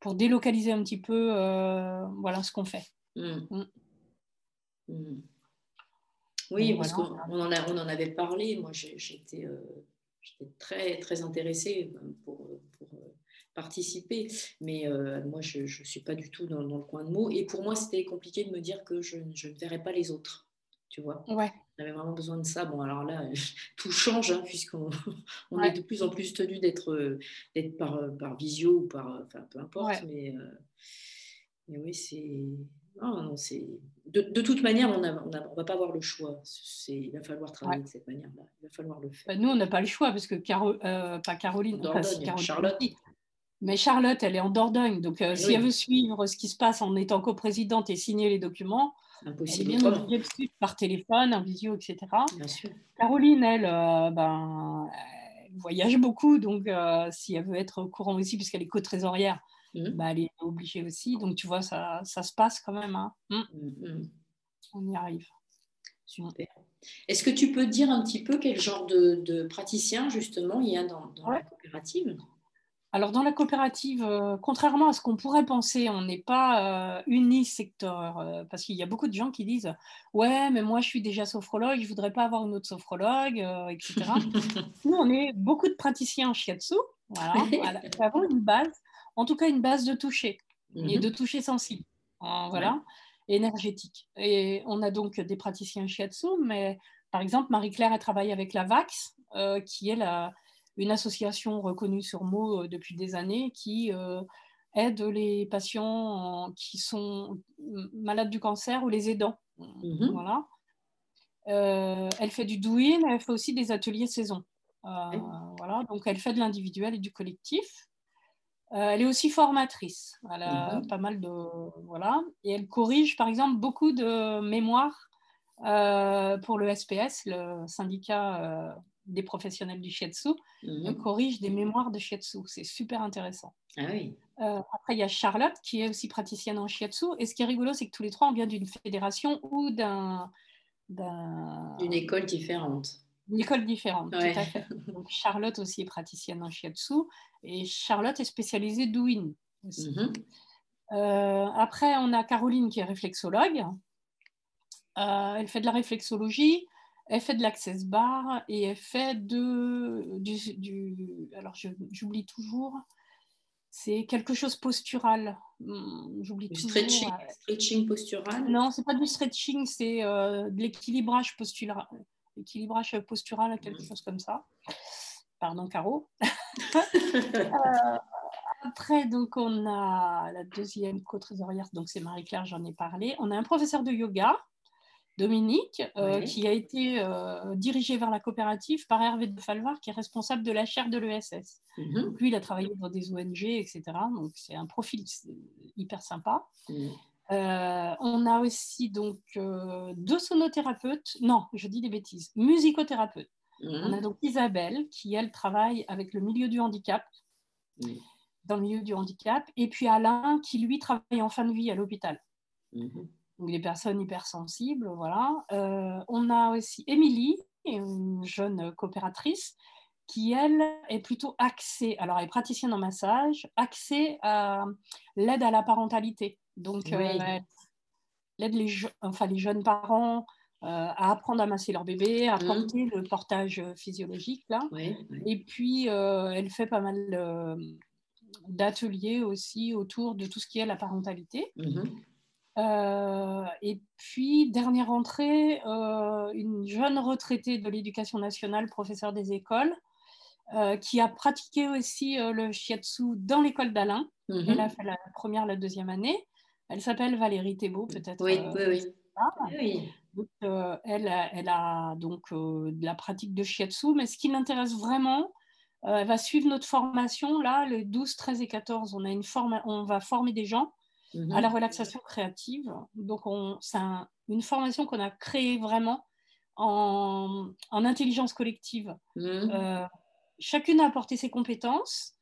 pour délocaliser un petit peu euh, voilà, ce qu'on fait. Mmh. Oui, parce qu'on en, on en avait parlé. Moi, j'étais très, très intéressée pour, pour participer. Mais euh, moi, je ne suis pas du tout dans, le coin de mots. Et pour moi, c'était compliqué de me dire que je, je ne verrais pas les autres. Tu vois ouais. J'avais vraiment besoin de ça. Bon, alors là, tout change, hein, puisqu'on on est de plus en plus tenu d'être euh, par, euh, par visio ou par. Enfin, peu importe. Mais, mais oui, c'est. non, c'est... De, de, toute manière, on ne on, on va pas avoir le choix. C'est, il va falloir travailler de cette manière-là. Il va falloir le faire. Bah, nous, on n'a pas le choix parce que Caro, pas Caroline, Caroline Charlotte. Mais Charlotte, elle est en Dordogne. Donc, euh, si elle veut suivre ce qui se passe en étant coprésidente et signer les documents, Impossible elle est bien par téléphone, en visio, etc. Bien sûr. Caroline, elle, euh, ben, elle voyage beaucoup. Donc, euh, si elle veut être au courant aussi, puisqu'elle est co-trésorière, mmh. ben, elle est obligée aussi. Donc, tu vois, ça, ça se passe quand même. Hein. Mmh. Mmh, On y arrive. Super. Est-ce que tu peux dire un petit peu quel genre de, de praticien, justement, il y a dans, la coopérative? Alors dans la coopérative, euh, contrairement à ce qu'on pourrait penser, on n'est pas euh, unisecteur, euh, parce qu'il y a beaucoup de gens qui disent ouais, mais moi je suis déjà sophrologue, je voudrais pas avoir une autre sophrologue, etc. Nous, on est beaucoup de praticiens en shiatsu, voilà, voilà. avoir une base, en tout cas une base de toucher et mhm. de toucher sensible, hein, voilà, énergétique. Et on a donc des praticiens shiatsu, mais par exemple Marie-Claire elle travaille avec la VAX, qui est la une association reconnue sur Meaux euh, depuis des années qui euh, aide les patients qui sont malades du cancer ou les aidants. Mhm. Voilà. Euh, elle fait du douyin, elle fait aussi des ateliers saison. voilà, donc elle fait de l'individuel et du collectif. elle est aussi formatrice. Elle a mhm. pas mal de. Voilà. Et elle corrige, par exemple, beaucoup de mémoires pour le SPS, le syndicat des professionnels du shiatsu. Mhm. corrige des mémoires de shiatsu. C'est super intéressant. Ah oui. après, il y a Charlotte qui est aussi praticienne en shiatsu. Et ce qui est rigolo, c'est que tous les trois, on vient d'une fédération ou d'un. D'une école différente. Une école différente, tout à fait. Donc, Charlotte aussi est praticienne en shiatsu et Charlotte est spécialisée aussi. Mhm. Euh, après, on a Caroline qui est réflexologue. Euh, elle fait de la réflexologie, elle fait de l'access bar et elle fait de, du, alors j'oublie toujours, c'est quelque chose postural. Hmm, j'oublie du stretching, euh, stretching postural? Non, c'est pas du stretching, c'est de l'équilibrage postural équilibrage postural, quelque chose comme ça. Pardon, Caro. Euh, après, donc, on a la deuxième co-trésorière, donc c'est Marie-Claire, j'en ai parlé. On a un professeur de yoga, Dominique, euh, qui a été euh, dirigé vers la coopérative par Hervé de Falvar, qui est responsable de la chaire de l'ESS. Mhm. Lui, il a travaillé dans des ONG, etc. Donc, c'est un profil hyper sympa. Mhm. Euh, on a aussi donc euh, deux sonothérapeutes, non, je dis des bêtises, musicothérapeutes. Mhm. On a donc Isabelle qui, elle, travaille avec le milieu du handicap, dans le milieu du handicap, et puis Alain qui, lui, travaille en fin de vie à l'hôpital. Donc, les personnes hypersensibles, voilà. Euh, on a aussi Émilie, une jeune coopératrice, qui, elle, est plutôt axée, alors elle est praticienne en massage, axée à l'aide à la parentalité. Donc, euh, elle aide les, enfin, les jeunes parents euh, à apprendre à masser leur bébé, à mmh. porter le portage physiologique. Là. Et puis, euh, elle fait pas mal d'ateliers aussi autour de tout ce qui est la parentalité. Mmh et puis, dernière entrée, une jeune retraitée de l'éducation nationale, professeure des écoles, qui a pratiqué aussi le shiatsu dans l'école d'Alain. Mmh elle a fait la première, la deuxième année. Elle s'appelle Valérie Thébault, peut-être. Oui, euh, oui, oui. Euh, elle, elle, a donc euh, de la pratique de shiatsu, mais ce qui l'intéresse vraiment, elle va suivre notre formation là, le 12, 13 et 14. On, a une forme, on va former des gens mhm. à la relaxation créative. Donc, c'est une formation qu'on a créée vraiment en, en intelligence collective. Mhm. chacune a apporté ses compétences.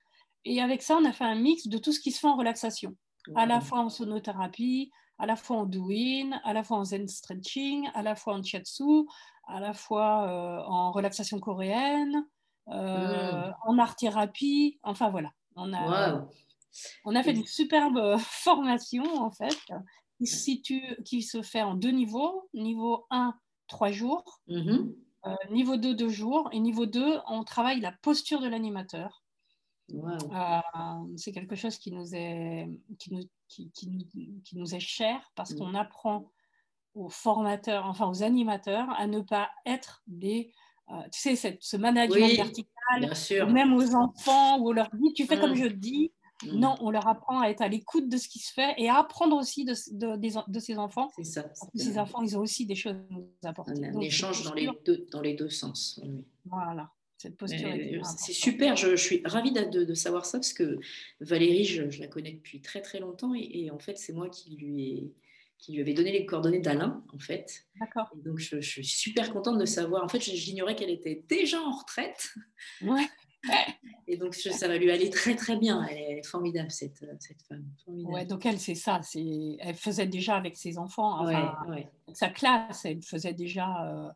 Et avec ça, on a fait un mix de tout ce qui se fait en relaxation à la fois en sonothérapie, à la fois en douyin, à la fois en zen stretching, à la fois en shiatsu, à la fois euh, en relaxation coréenne, euh, mm. en art thérapie. Enfin voilà, on a, on a fait une superbe formation en fait qui se, situe, qui se fait en deux niveaux. Niveau 1, 3 jours. Mm-hmm. Euh, niveau 2, 2 jours. Et niveau 2, on travaille la posture de l'animateur. Euh, c'est quelque chose qui nous est, qui nous, qui, nous, qui nous est cher parce mm. qu'on apprend aux formateurs, enfin aux animateurs, à ne pas être des, euh, tu sais, cette, ce management vertical, même aux enfants, où on leur dit, tu fais comme mm. je dis. Mm. Non, on leur apprend à être à l'écoute de ce qui se fait et à apprendre aussi de, de, de, ces enfants. C'est ça. Ces enfants, ils ont aussi des choses à nous apporter. Un, échange dans les, deux, dans les deux sens. Voilà cette posture. C'est super, je, suis ravie de, savoir ça parce que Valérie, je, la connais depuis très très longtemps et, en fait, c'est moi qui lui, ai, qui lui avais donné les coordonnées d'Alain, en fait. D'accord. Donc, je, suis super contente de savoir. En fait, j'ignorais qu'elle était déjà en retraite. Ouais. Et donc, ça va lui aller très très bien. Elle est formidable, cette, cette femme. Ouais, donc elle, c'est ça. Elle faisait déjà avec ses enfants, enfin, sa classe, elle faisait déjà euh,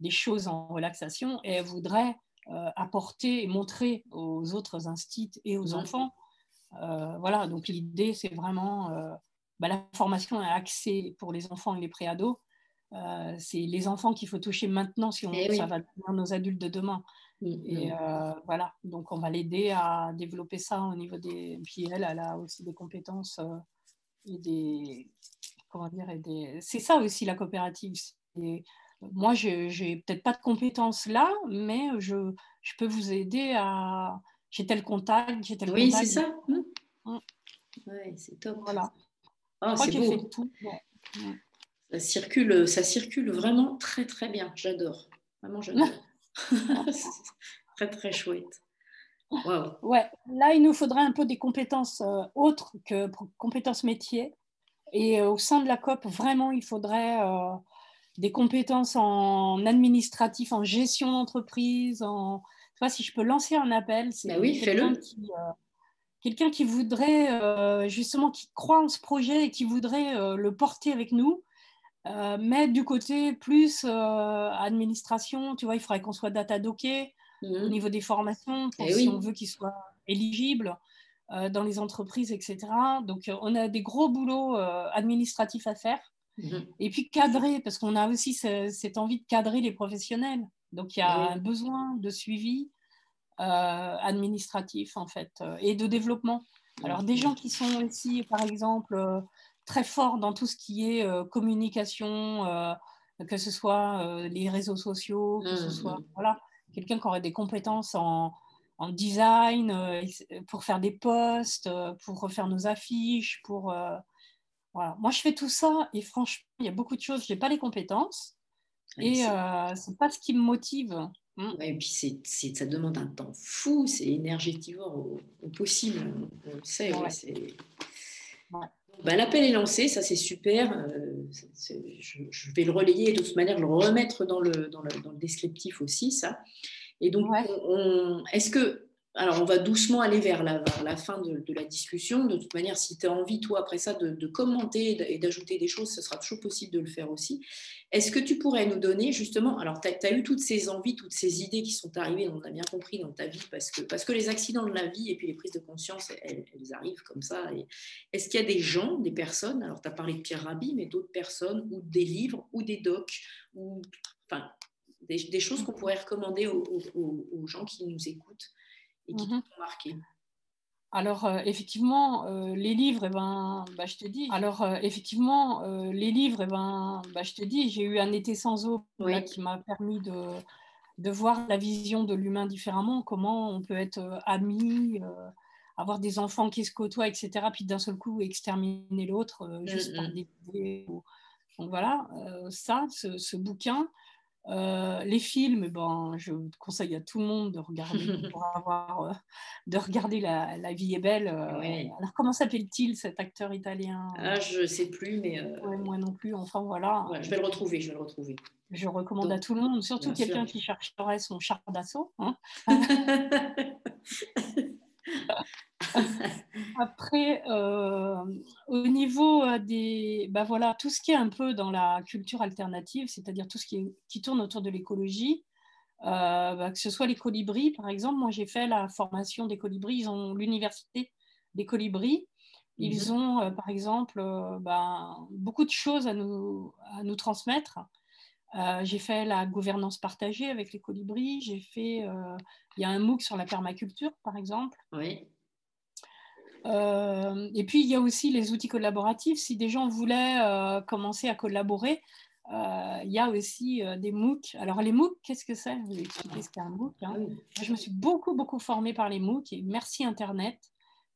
des choses en relaxation et elle voudrait euh, apporter et montrer aux autres instits et aux enfants. Euh, voilà, donc l'idée, c'est vraiment euh, bah, la formation est axée pour les enfants et les préados. c'est les enfants qu'il faut toucher maintenant si on, eh ça va devenir nos adultes de demain. Mm, et mm. voilà, donc on va l'aider à développer ça au niveau des. Puis elle, elle a aussi des compétences et des. Comment dire et des... C'est ça aussi la coopérative moi, je n'ai peut-être pas de compétences là, mais je, je peux vous aider à. J'ai tel contact, j'ai tel oui, contact. Oui, c'est ça. Mmh. Mmh. Ouais, c'est top. Voilà. Oh, c'est beau. tout. Ça, circule, ça circule vraiment très, très bien. J'adore. Vraiment, j'adore. très, très chouette. Ouais, là, il nous faudrait un peu des compétences euh, autres que compétences métiers. Et euh, au sein de la COP, vraiment, il faudrait euh, des compétences en administratif, en gestion d'entreprise. En... Tu vois, si je peux lancer un appel, c'est bah oui, quelqu'un qui, quelqu'un qui voudrait, justement, qui croit en ce projet et qui voudrait le porter avec nous. Mais du côté plus administration, tu vois, il faudrait qu'on soit data docké au mhm. niveau des formations, pour, eh si on veut qu'ils soient éligibles euh, dans les entreprises, etc. Donc, euh, on a des gros boulots euh, administratifs à faire. Mhm. Et puis cadrer, parce qu'on a aussi cette envie de cadrer les professionnels. Donc, il y a eh un besoin de suivi administratif, en fait, et de développement. Alors, des gens qui sont aussi, par exemple, très forts dans tout ce qui est communication, que ce soit les réseaux sociaux, que ce soit voilà, quelqu'un qui aurait des compétences en, design, euh, pour faire des posts, euh, pour refaire nos affiches, pour... Euh, voilà. Moi, je fais tout ça et franchement, il y a beaucoup de choses, je n'ai pas les compétences et ce n'est pas ce qui me motive. Mm. et puis c'est, ça demande un temps fou, c'est énergétivore au, possible, on le sait. Bah, l'appel est lancé, ça c'est super. je, vais le relayer de toute manière, le remettre dans le, dans le, dans le descriptif aussi, ça. Et donc, est-ce que. Alors, on va doucement aller vers la, fin de, la discussion. De toute manière, si tu as envie, toi, après ça, de, commenter et d'ajouter des choses, ce sera toujours possible de le faire aussi. Est-ce que tu pourrais nous donner, justement, alors, tu as, eu toutes ces envies, toutes ces idées qui sont arrivées, on a bien compris, dans ta vie, parce que, parce que les accidents de la vie et puis les prises de conscience, elles, arrivent comme ça. Est-ce qu'il y a des gens, des personnes, alors tu as parlé de Pierre Rabhi, mais d'autres personnes, ou des livres, ou des docs, ou, enfin, des, choses qu'on pourrait recommander aux, gens qui nous écoutent? Et qui mm ont marqué? Alors euh, effectivement, euh, les livres, eh ben, bah, je te dis. Alors euh, effectivement, les livres, eh ben, bah, je te dis, j'ai eu un été sans eau qui m'a permis de, de, voir la vision de l'humain différemment, comment on peut être ami, avoir des enfants qui se côtoient, etc. Puis d'un seul coup exterminer l'autre juste par des idées. Donc voilà, ça, ce, ce bouquin. Euh, les films, ben, je conseille à tout le monde de regarder, pour avoir, euh, de regarder la, vie est belle. Euh, alors, comment s'appelle-t-il cet acteur italien? Ah, Je ne sais plus, mais. moi non plus, enfin voilà. je vais le retrouver, je vais le retrouver. Je recommande à tout le monde, surtout quelqu'un qui chercherait son char d'assaut. Hein. Après, euh, au niveau euh, des. Bah voilà, tout ce qui est un peu dans la culture alternative, c'est-à-dire tout ce qui, qui, tourne autour de l'écologie, euh, bah, que ce soit les colibris, par exemple. Moi, j'ai fait la formation des colibris. Ils ont l'université des colibris. Ils mhm. ont, par exemple, bah, beaucoup de choses à nous, à nous transmettre. j'ai fait la gouvernance partagée avec les colibris. J'ai fait, il y a un MOOC sur la permaculture, par exemple. Oui. Euh, et puis, il y a aussi les outils collaboratifs. Si des gens voulaient euh, commencer à collaborer, euh, il y a aussi des MOOC. Alors, les MOOC, qu'est-ce que c'est? Je vais expliquer ce qu'est un MOOC. Hein. Je me suis beaucoup, beaucoup formée par les MOOC et merci Internet.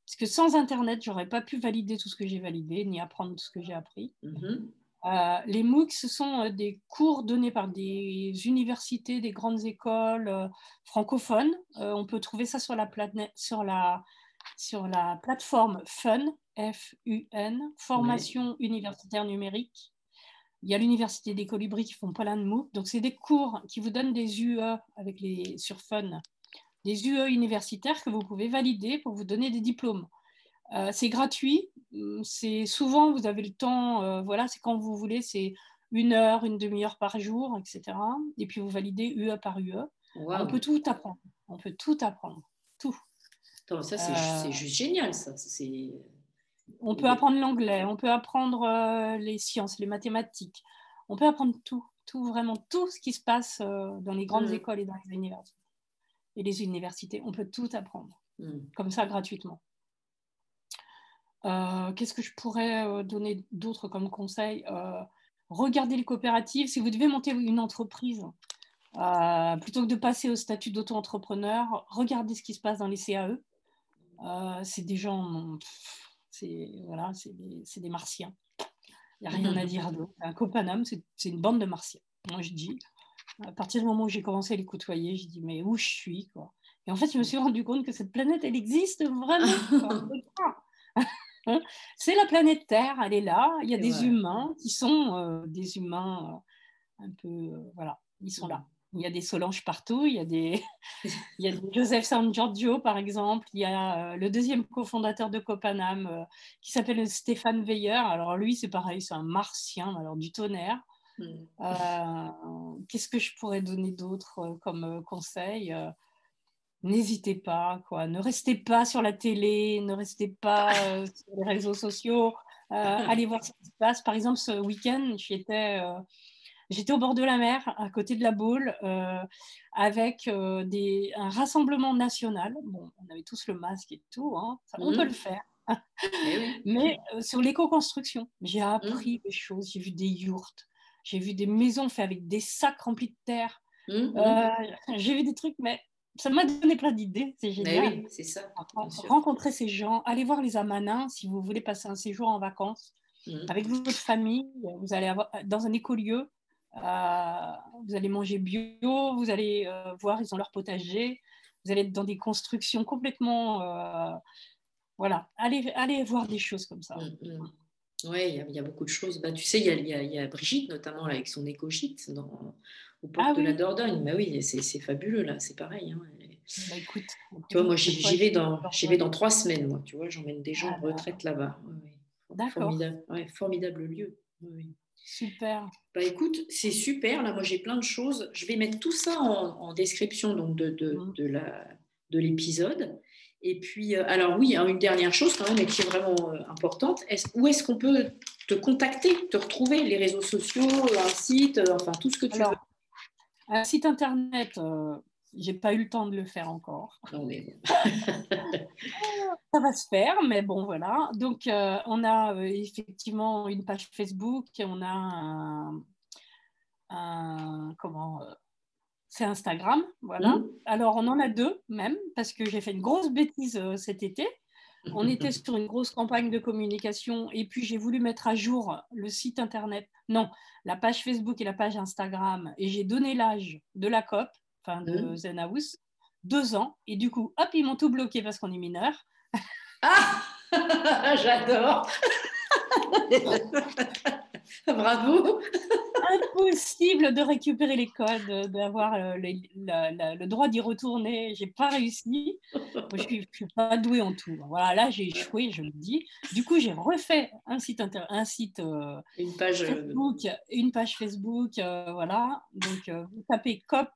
Parce que sans Internet, j'aurais pas pu valider tout ce que j'ai validé, ni apprendre tout ce que j'ai appris. Mm-hmm. les MOOC, ce sont des cours donnés par des universités, des grandes écoles francophones. on peut trouver ça sur la, planète, sur la sur la plateforme FUN, F-U-N, Formation universitaire numérique. Il y a l'Université des Colibris qui font plein de MOOC. Donc, c'est des cours qui vous donnent des UE avec les, sur FUN, des UE universitaires que vous pouvez valider pour vous donner des diplômes. Euh, c'est gratuit. C'est souvent, vous avez le temps, euh, voilà, c'est quand vous voulez, c'est une heure, une demi-heure par jour, etc. Et puis vous validez UE par UE. On peut tout apprendre. On peut tout apprendre. Tout ça, c'est euh, juste génial, ça. On peut apprendre l'anglais, on peut apprendre euh, les sciences, les mathématiques. On peut apprendre tout, tout, vraiment tout ce qui se passe euh, dans les grandes mm. écoles et dans les universités. Et les universités, on peut tout apprendre, mm. comme ça, gratuitement. Qu'est-ce que je pourrais donner d'autre comme conseil Regardez les coopératives. Si vous devez monter une entreprise, plutôt que de passer au statut d'auto-entrepreneur, regardez ce qui se passe dans les CAE. Euh, c'est des gens, c'est voilà, des, des, martiens. Il n'y a rien à dire d'autre. Un copanum, c'est une bande de martiens. Moi, je dis, à partir du moment où j'ai commencé à les côtoyer, je dis, mais où je suis quoi? Et en fait, je me suis rendu compte que cette planète, elle existe vraiment. c'est la planète Terre, elle est là. Il y a des humains qui sont euh, des humains euh, un peu. Euh, voilà, ils sont là. Il y a des Solange partout, il y a des, il y a Joseph San Giorgio par exemple, il y a le deuxième cofondateur de Copanam qui s'appelle Stéphane Veiller. Alors lui, c'est pareil, c'est un martien, alors du tonnerre. Hmm. Qu'est-ce que je pourrais donner d'autre comme conseil n'hésitez pas, quoi. Ne restez pas sur la télé, ne restez pas euh, sur les réseaux sociaux. Euh, allez voir ce qui se passe. Par exemple, ce week-end, j'étais, euh, j'étais au bord de la mer, à côté de la boule, avec des, un rassemblement national. Bon, on avait tous le masque et tout, hein. on peut mmh. le faire. Eh Mais sur l'éco-construction, j'ai mmh. appris des choses. J'ai vu des yourtes, j'ai vu des maisons faites avec des sacs remplis de terre. Mmh, j'ai vu des trucs, mais ça m'a donné plein d'idées, c'est génial. Oui, c'est ça. Rencontrer ces gens, allez voir les amanins si vous voulez passer un séjour en vacances mmh. avec votre famille. Vous allez avoir dans un écolieu, euh, vous allez manger bio, vous allez euh, voir, ils ont leur potager, vous allez être dans des constructions complètement. Euh, voilà, allez, allez voir des choses comme ça. Mmh, mmh. Oui, il y, a beaucoup de choses. Bah, tu sais, il y, y, a Brigitte notamment avec son écogite dans, au port ah de la Dordogne. Bah oui, c'est fabuleux là, c'est pareil. Hein. Bah, écoute, tu vois, moi j'y vais, dans, vais dans trois semaines, moi, tu vois, j'emmène des gens en ah, bah. retraite là-bas. D'accord. Formidable, formidable lieu. Super. Bah écoute, c'est super. Là, moi, j'ai plein de choses. Je vais mettre tout ça en, description donc de, de, de la, de l'épisode. Et puis, euh, alors oui, hein, une dernière chose quand même, et qui est vraiment euh, importante. Est où est-ce qu'on peut te contacter, te retrouver, les réseaux sociaux, un site, euh, enfin tout ce que tu veux? un site internet, j'ai pas eu le temps de le faire encore. Non, mais Ça va se faire, mais bon, voilà. Donc, euh, on a euh, effectivement une page Facebook, et on a un, comment c'est Instagram, voilà. Mmh. Alors, on en a deux même, parce que j'ai fait une grosse bêtise cet été. On était sur une grosse campagne de communication et puis j'ai voulu mettre à jour le site internet, non, la page Facebook et la page Instagram et j'ai donné l'âge de la COP, enfin de mmh. Zen House, deux ans et du coup, hop, ils m'ont tout bloqué parce qu'on est mineur. Ah J'adore Bravo Impossible de récupérer les codes, d'avoir euh, le, droit d'y retourner. J'ai pas réussi. je suis, suis pas douée en tout. Voilà, là j'ai échoué, je le dis. Du coup, j'ai refait un site, un site euh, une page euh, Facebook, une page Facebook, voilà. Donc vous tapez COP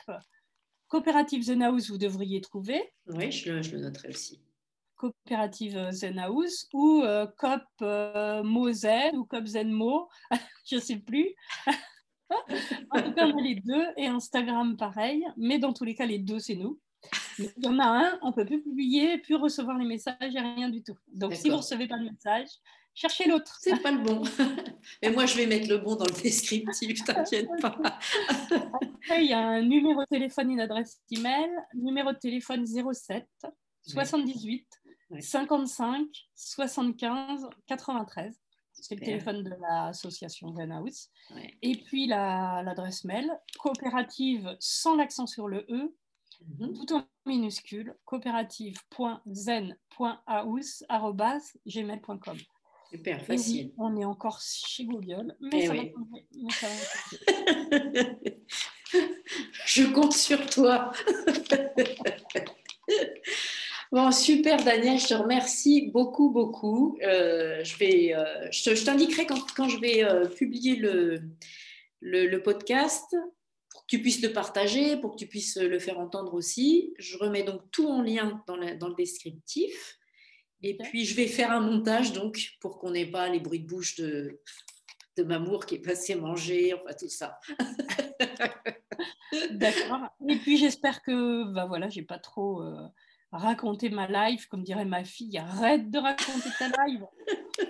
Coopérative The House, vous devriez trouver. Oui, je le, je le noterai aussi coopérative Zenhouse ou euh, COP euh, ou COP Zenmo, je ne sais plus. en tout cas, on a les deux et Instagram pareil, mais dans tous les cas, les deux, c'est nous. il y en a un, on ne peut plus publier, plus recevoir les messages et rien du tout. Donc, si vous ne recevez pas le message, cherchez l'autre. C'est pas le bon. Mais moi, je vais mettre le bon dans le descriptif, t'inquiète pas. Après, il y a un numéro de téléphone, une adresse email, numéro de téléphone 07 78 55 75 93. C'est le téléphone de l'association Venhouse. Et puis l'adresse mail, coopérative sans l'accent sur le E, mhm. tout en minuscule, coopérative.zen.house.gmail.com. Super, facile. on est encore chez Google, mais, eh ça, va Je compte sur toi. Bon, super Daniel, je te remercie beaucoup, beaucoup. Euh, je, vais, euh, je, t'indiquerai quand, quand, je vais euh, publier le, le, podcast pour que tu puisses le partager, pour que tu puisses le faire entendre aussi. Je remets donc tout en lien dans, dans le descriptif. Et puis, je vais faire un montage donc pour qu'on n'ait pas les bruits de bouche de, de Mamour qui est passé manger, enfin tout ça. D'accord. Et puis, j'espère que, bah voilà, j'ai pas trop raconter ma life, comme dirait ma fille, arrête de raconter ta.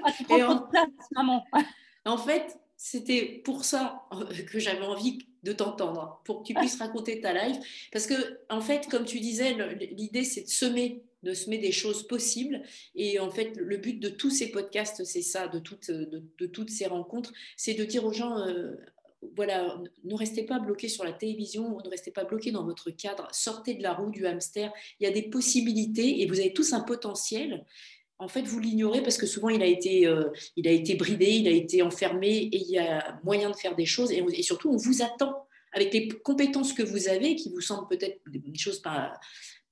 Ah, tu prends en... place, maman. En fait, c'était pour ça que j'avais envie de t'entendre, pour que tu puisses raconter ta life. Parce que, en fait, comme tu disais, l'idée, c'est de semer, de semer des choses possibles. Et en fait, le but de tous ces podcasts, c'est ça, de toutes, de, toutes ces rencontres, c'est de dire aux gens, euh, voilà, ne restez pas bloqué sur la télévision, ne restez pas bloqué dans votre cadre, sortez de la roue du hamster. Il y a des possibilités et vous avez tous un potentiel. En fait, vous l'ignorez parce que souvent il a, été, euh, il a été bridé, il a été enfermé et il y a moyen de faire des choses. Et, et surtout, on vous attend avec les compétences que vous avez, qui vous semblent peut-être des choses pas,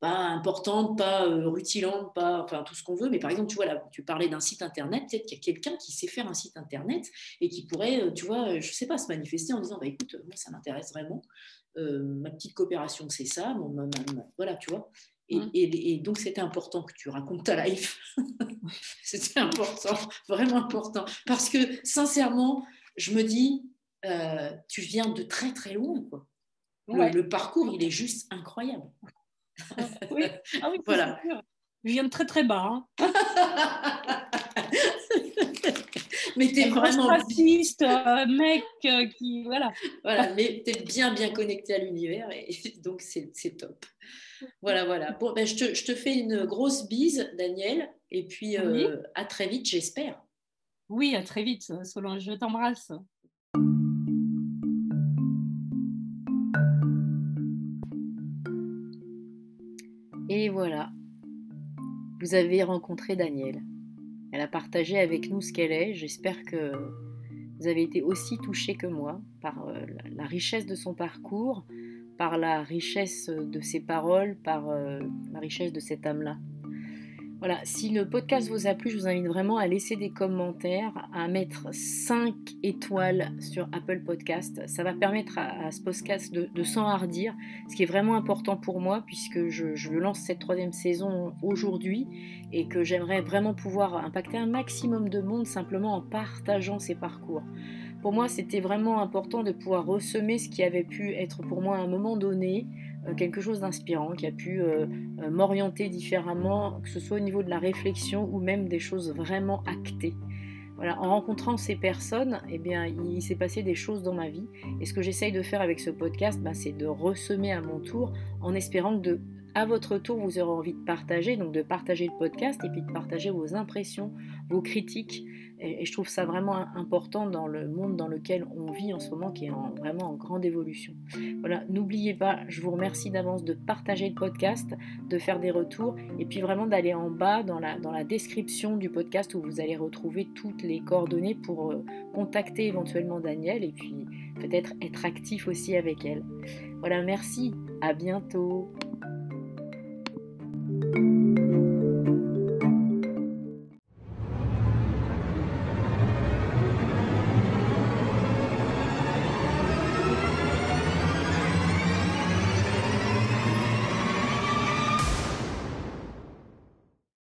pas importante, pas euh, rutilante, pas enfin tout ce qu'on veut. Mais par exemple, tu vois, là, tu parlais d'un site internet, peut-être qu'il y a quelqu'un qui sait faire un site internet et qui pourrait, euh, tu vois, je sais pas, se manifester en disant, bah écoute, moi ça m'intéresse vraiment, euh, ma petite coopération c'est ça, voilà, tu vois. Et, et, donc c'était important que tu racontes ta life. c'était important, vraiment important, parce que sincèrement, je me dis, tu viens de très très loin, quoi. le parcours, il est juste incroyable. oui, ah oui voilà. Je viens de très très bas. Hein. mais t'es vraiment raciste, euh, mec euh, qui voilà. Voilà, mais t'es bien bien connecté à l'univers et donc c'est top. Voilà, voilà. Bon, ben, je, te, je, te, fais une grosse bise, Daniel, et puis euh, à très vite, j'espère. Oui, à très vite, Solange. Je t'embrasse. Voilà, vous avez rencontré Danielle. Elle a partagé avec nous ce qu'elle est. J'espère que vous avez été aussi touchés que moi par euh, la richesse de son parcours, par la richesse de ses paroles, par euh, la richesse de cette âme-là. Voilà, si le podcast vous a plu, je vous invite vraiment à laisser des commentaires, à mettre 5 étoiles sur Apple Podcast. Ça va permettre à, ce podcast de, s'enhardir, ce qui est vraiment important pour moi puisque je, lance cette troisième saison aujourd'hui et que j'aimerais vraiment pouvoir impacter un maximum de monde simplement en partageant ces parcours. Pour moi, c'était vraiment important de pouvoir ressemer ce qui avait pu être pour moi à un moment donné quelque chose d'inspirant qui a pu euh, euh, m'orienter différemment, que ce soit au niveau de la réflexion ou même des choses vraiment actées. En rencontrant ces personnes, eh bien, il, s'est passé des choses dans ma vie. Et ce que j'essaye de faire avec ce podcast, ben, c'est de ressemer à mon tour, en espérant que à votre tour, vous aurez envie de partager, donc de partager le podcast et puis de partager vos impressions, vos critiques, et, je trouve ça vraiment important dans le monde dans lequel on vit en ce moment, qui est vraiment en grande évolution. Voilà, n'oubliez pas, je vous remercie d'avance de partager le podcast, de faire des retours, et puis vraiment d'aller en bas dans la, dans la description du podcast où vous allez retrouver toutes les coordonnées pour euh, contacter éventuellement Daniel et puis peut-être être actif aussi avec elle. Voilà, merci, à bientôt.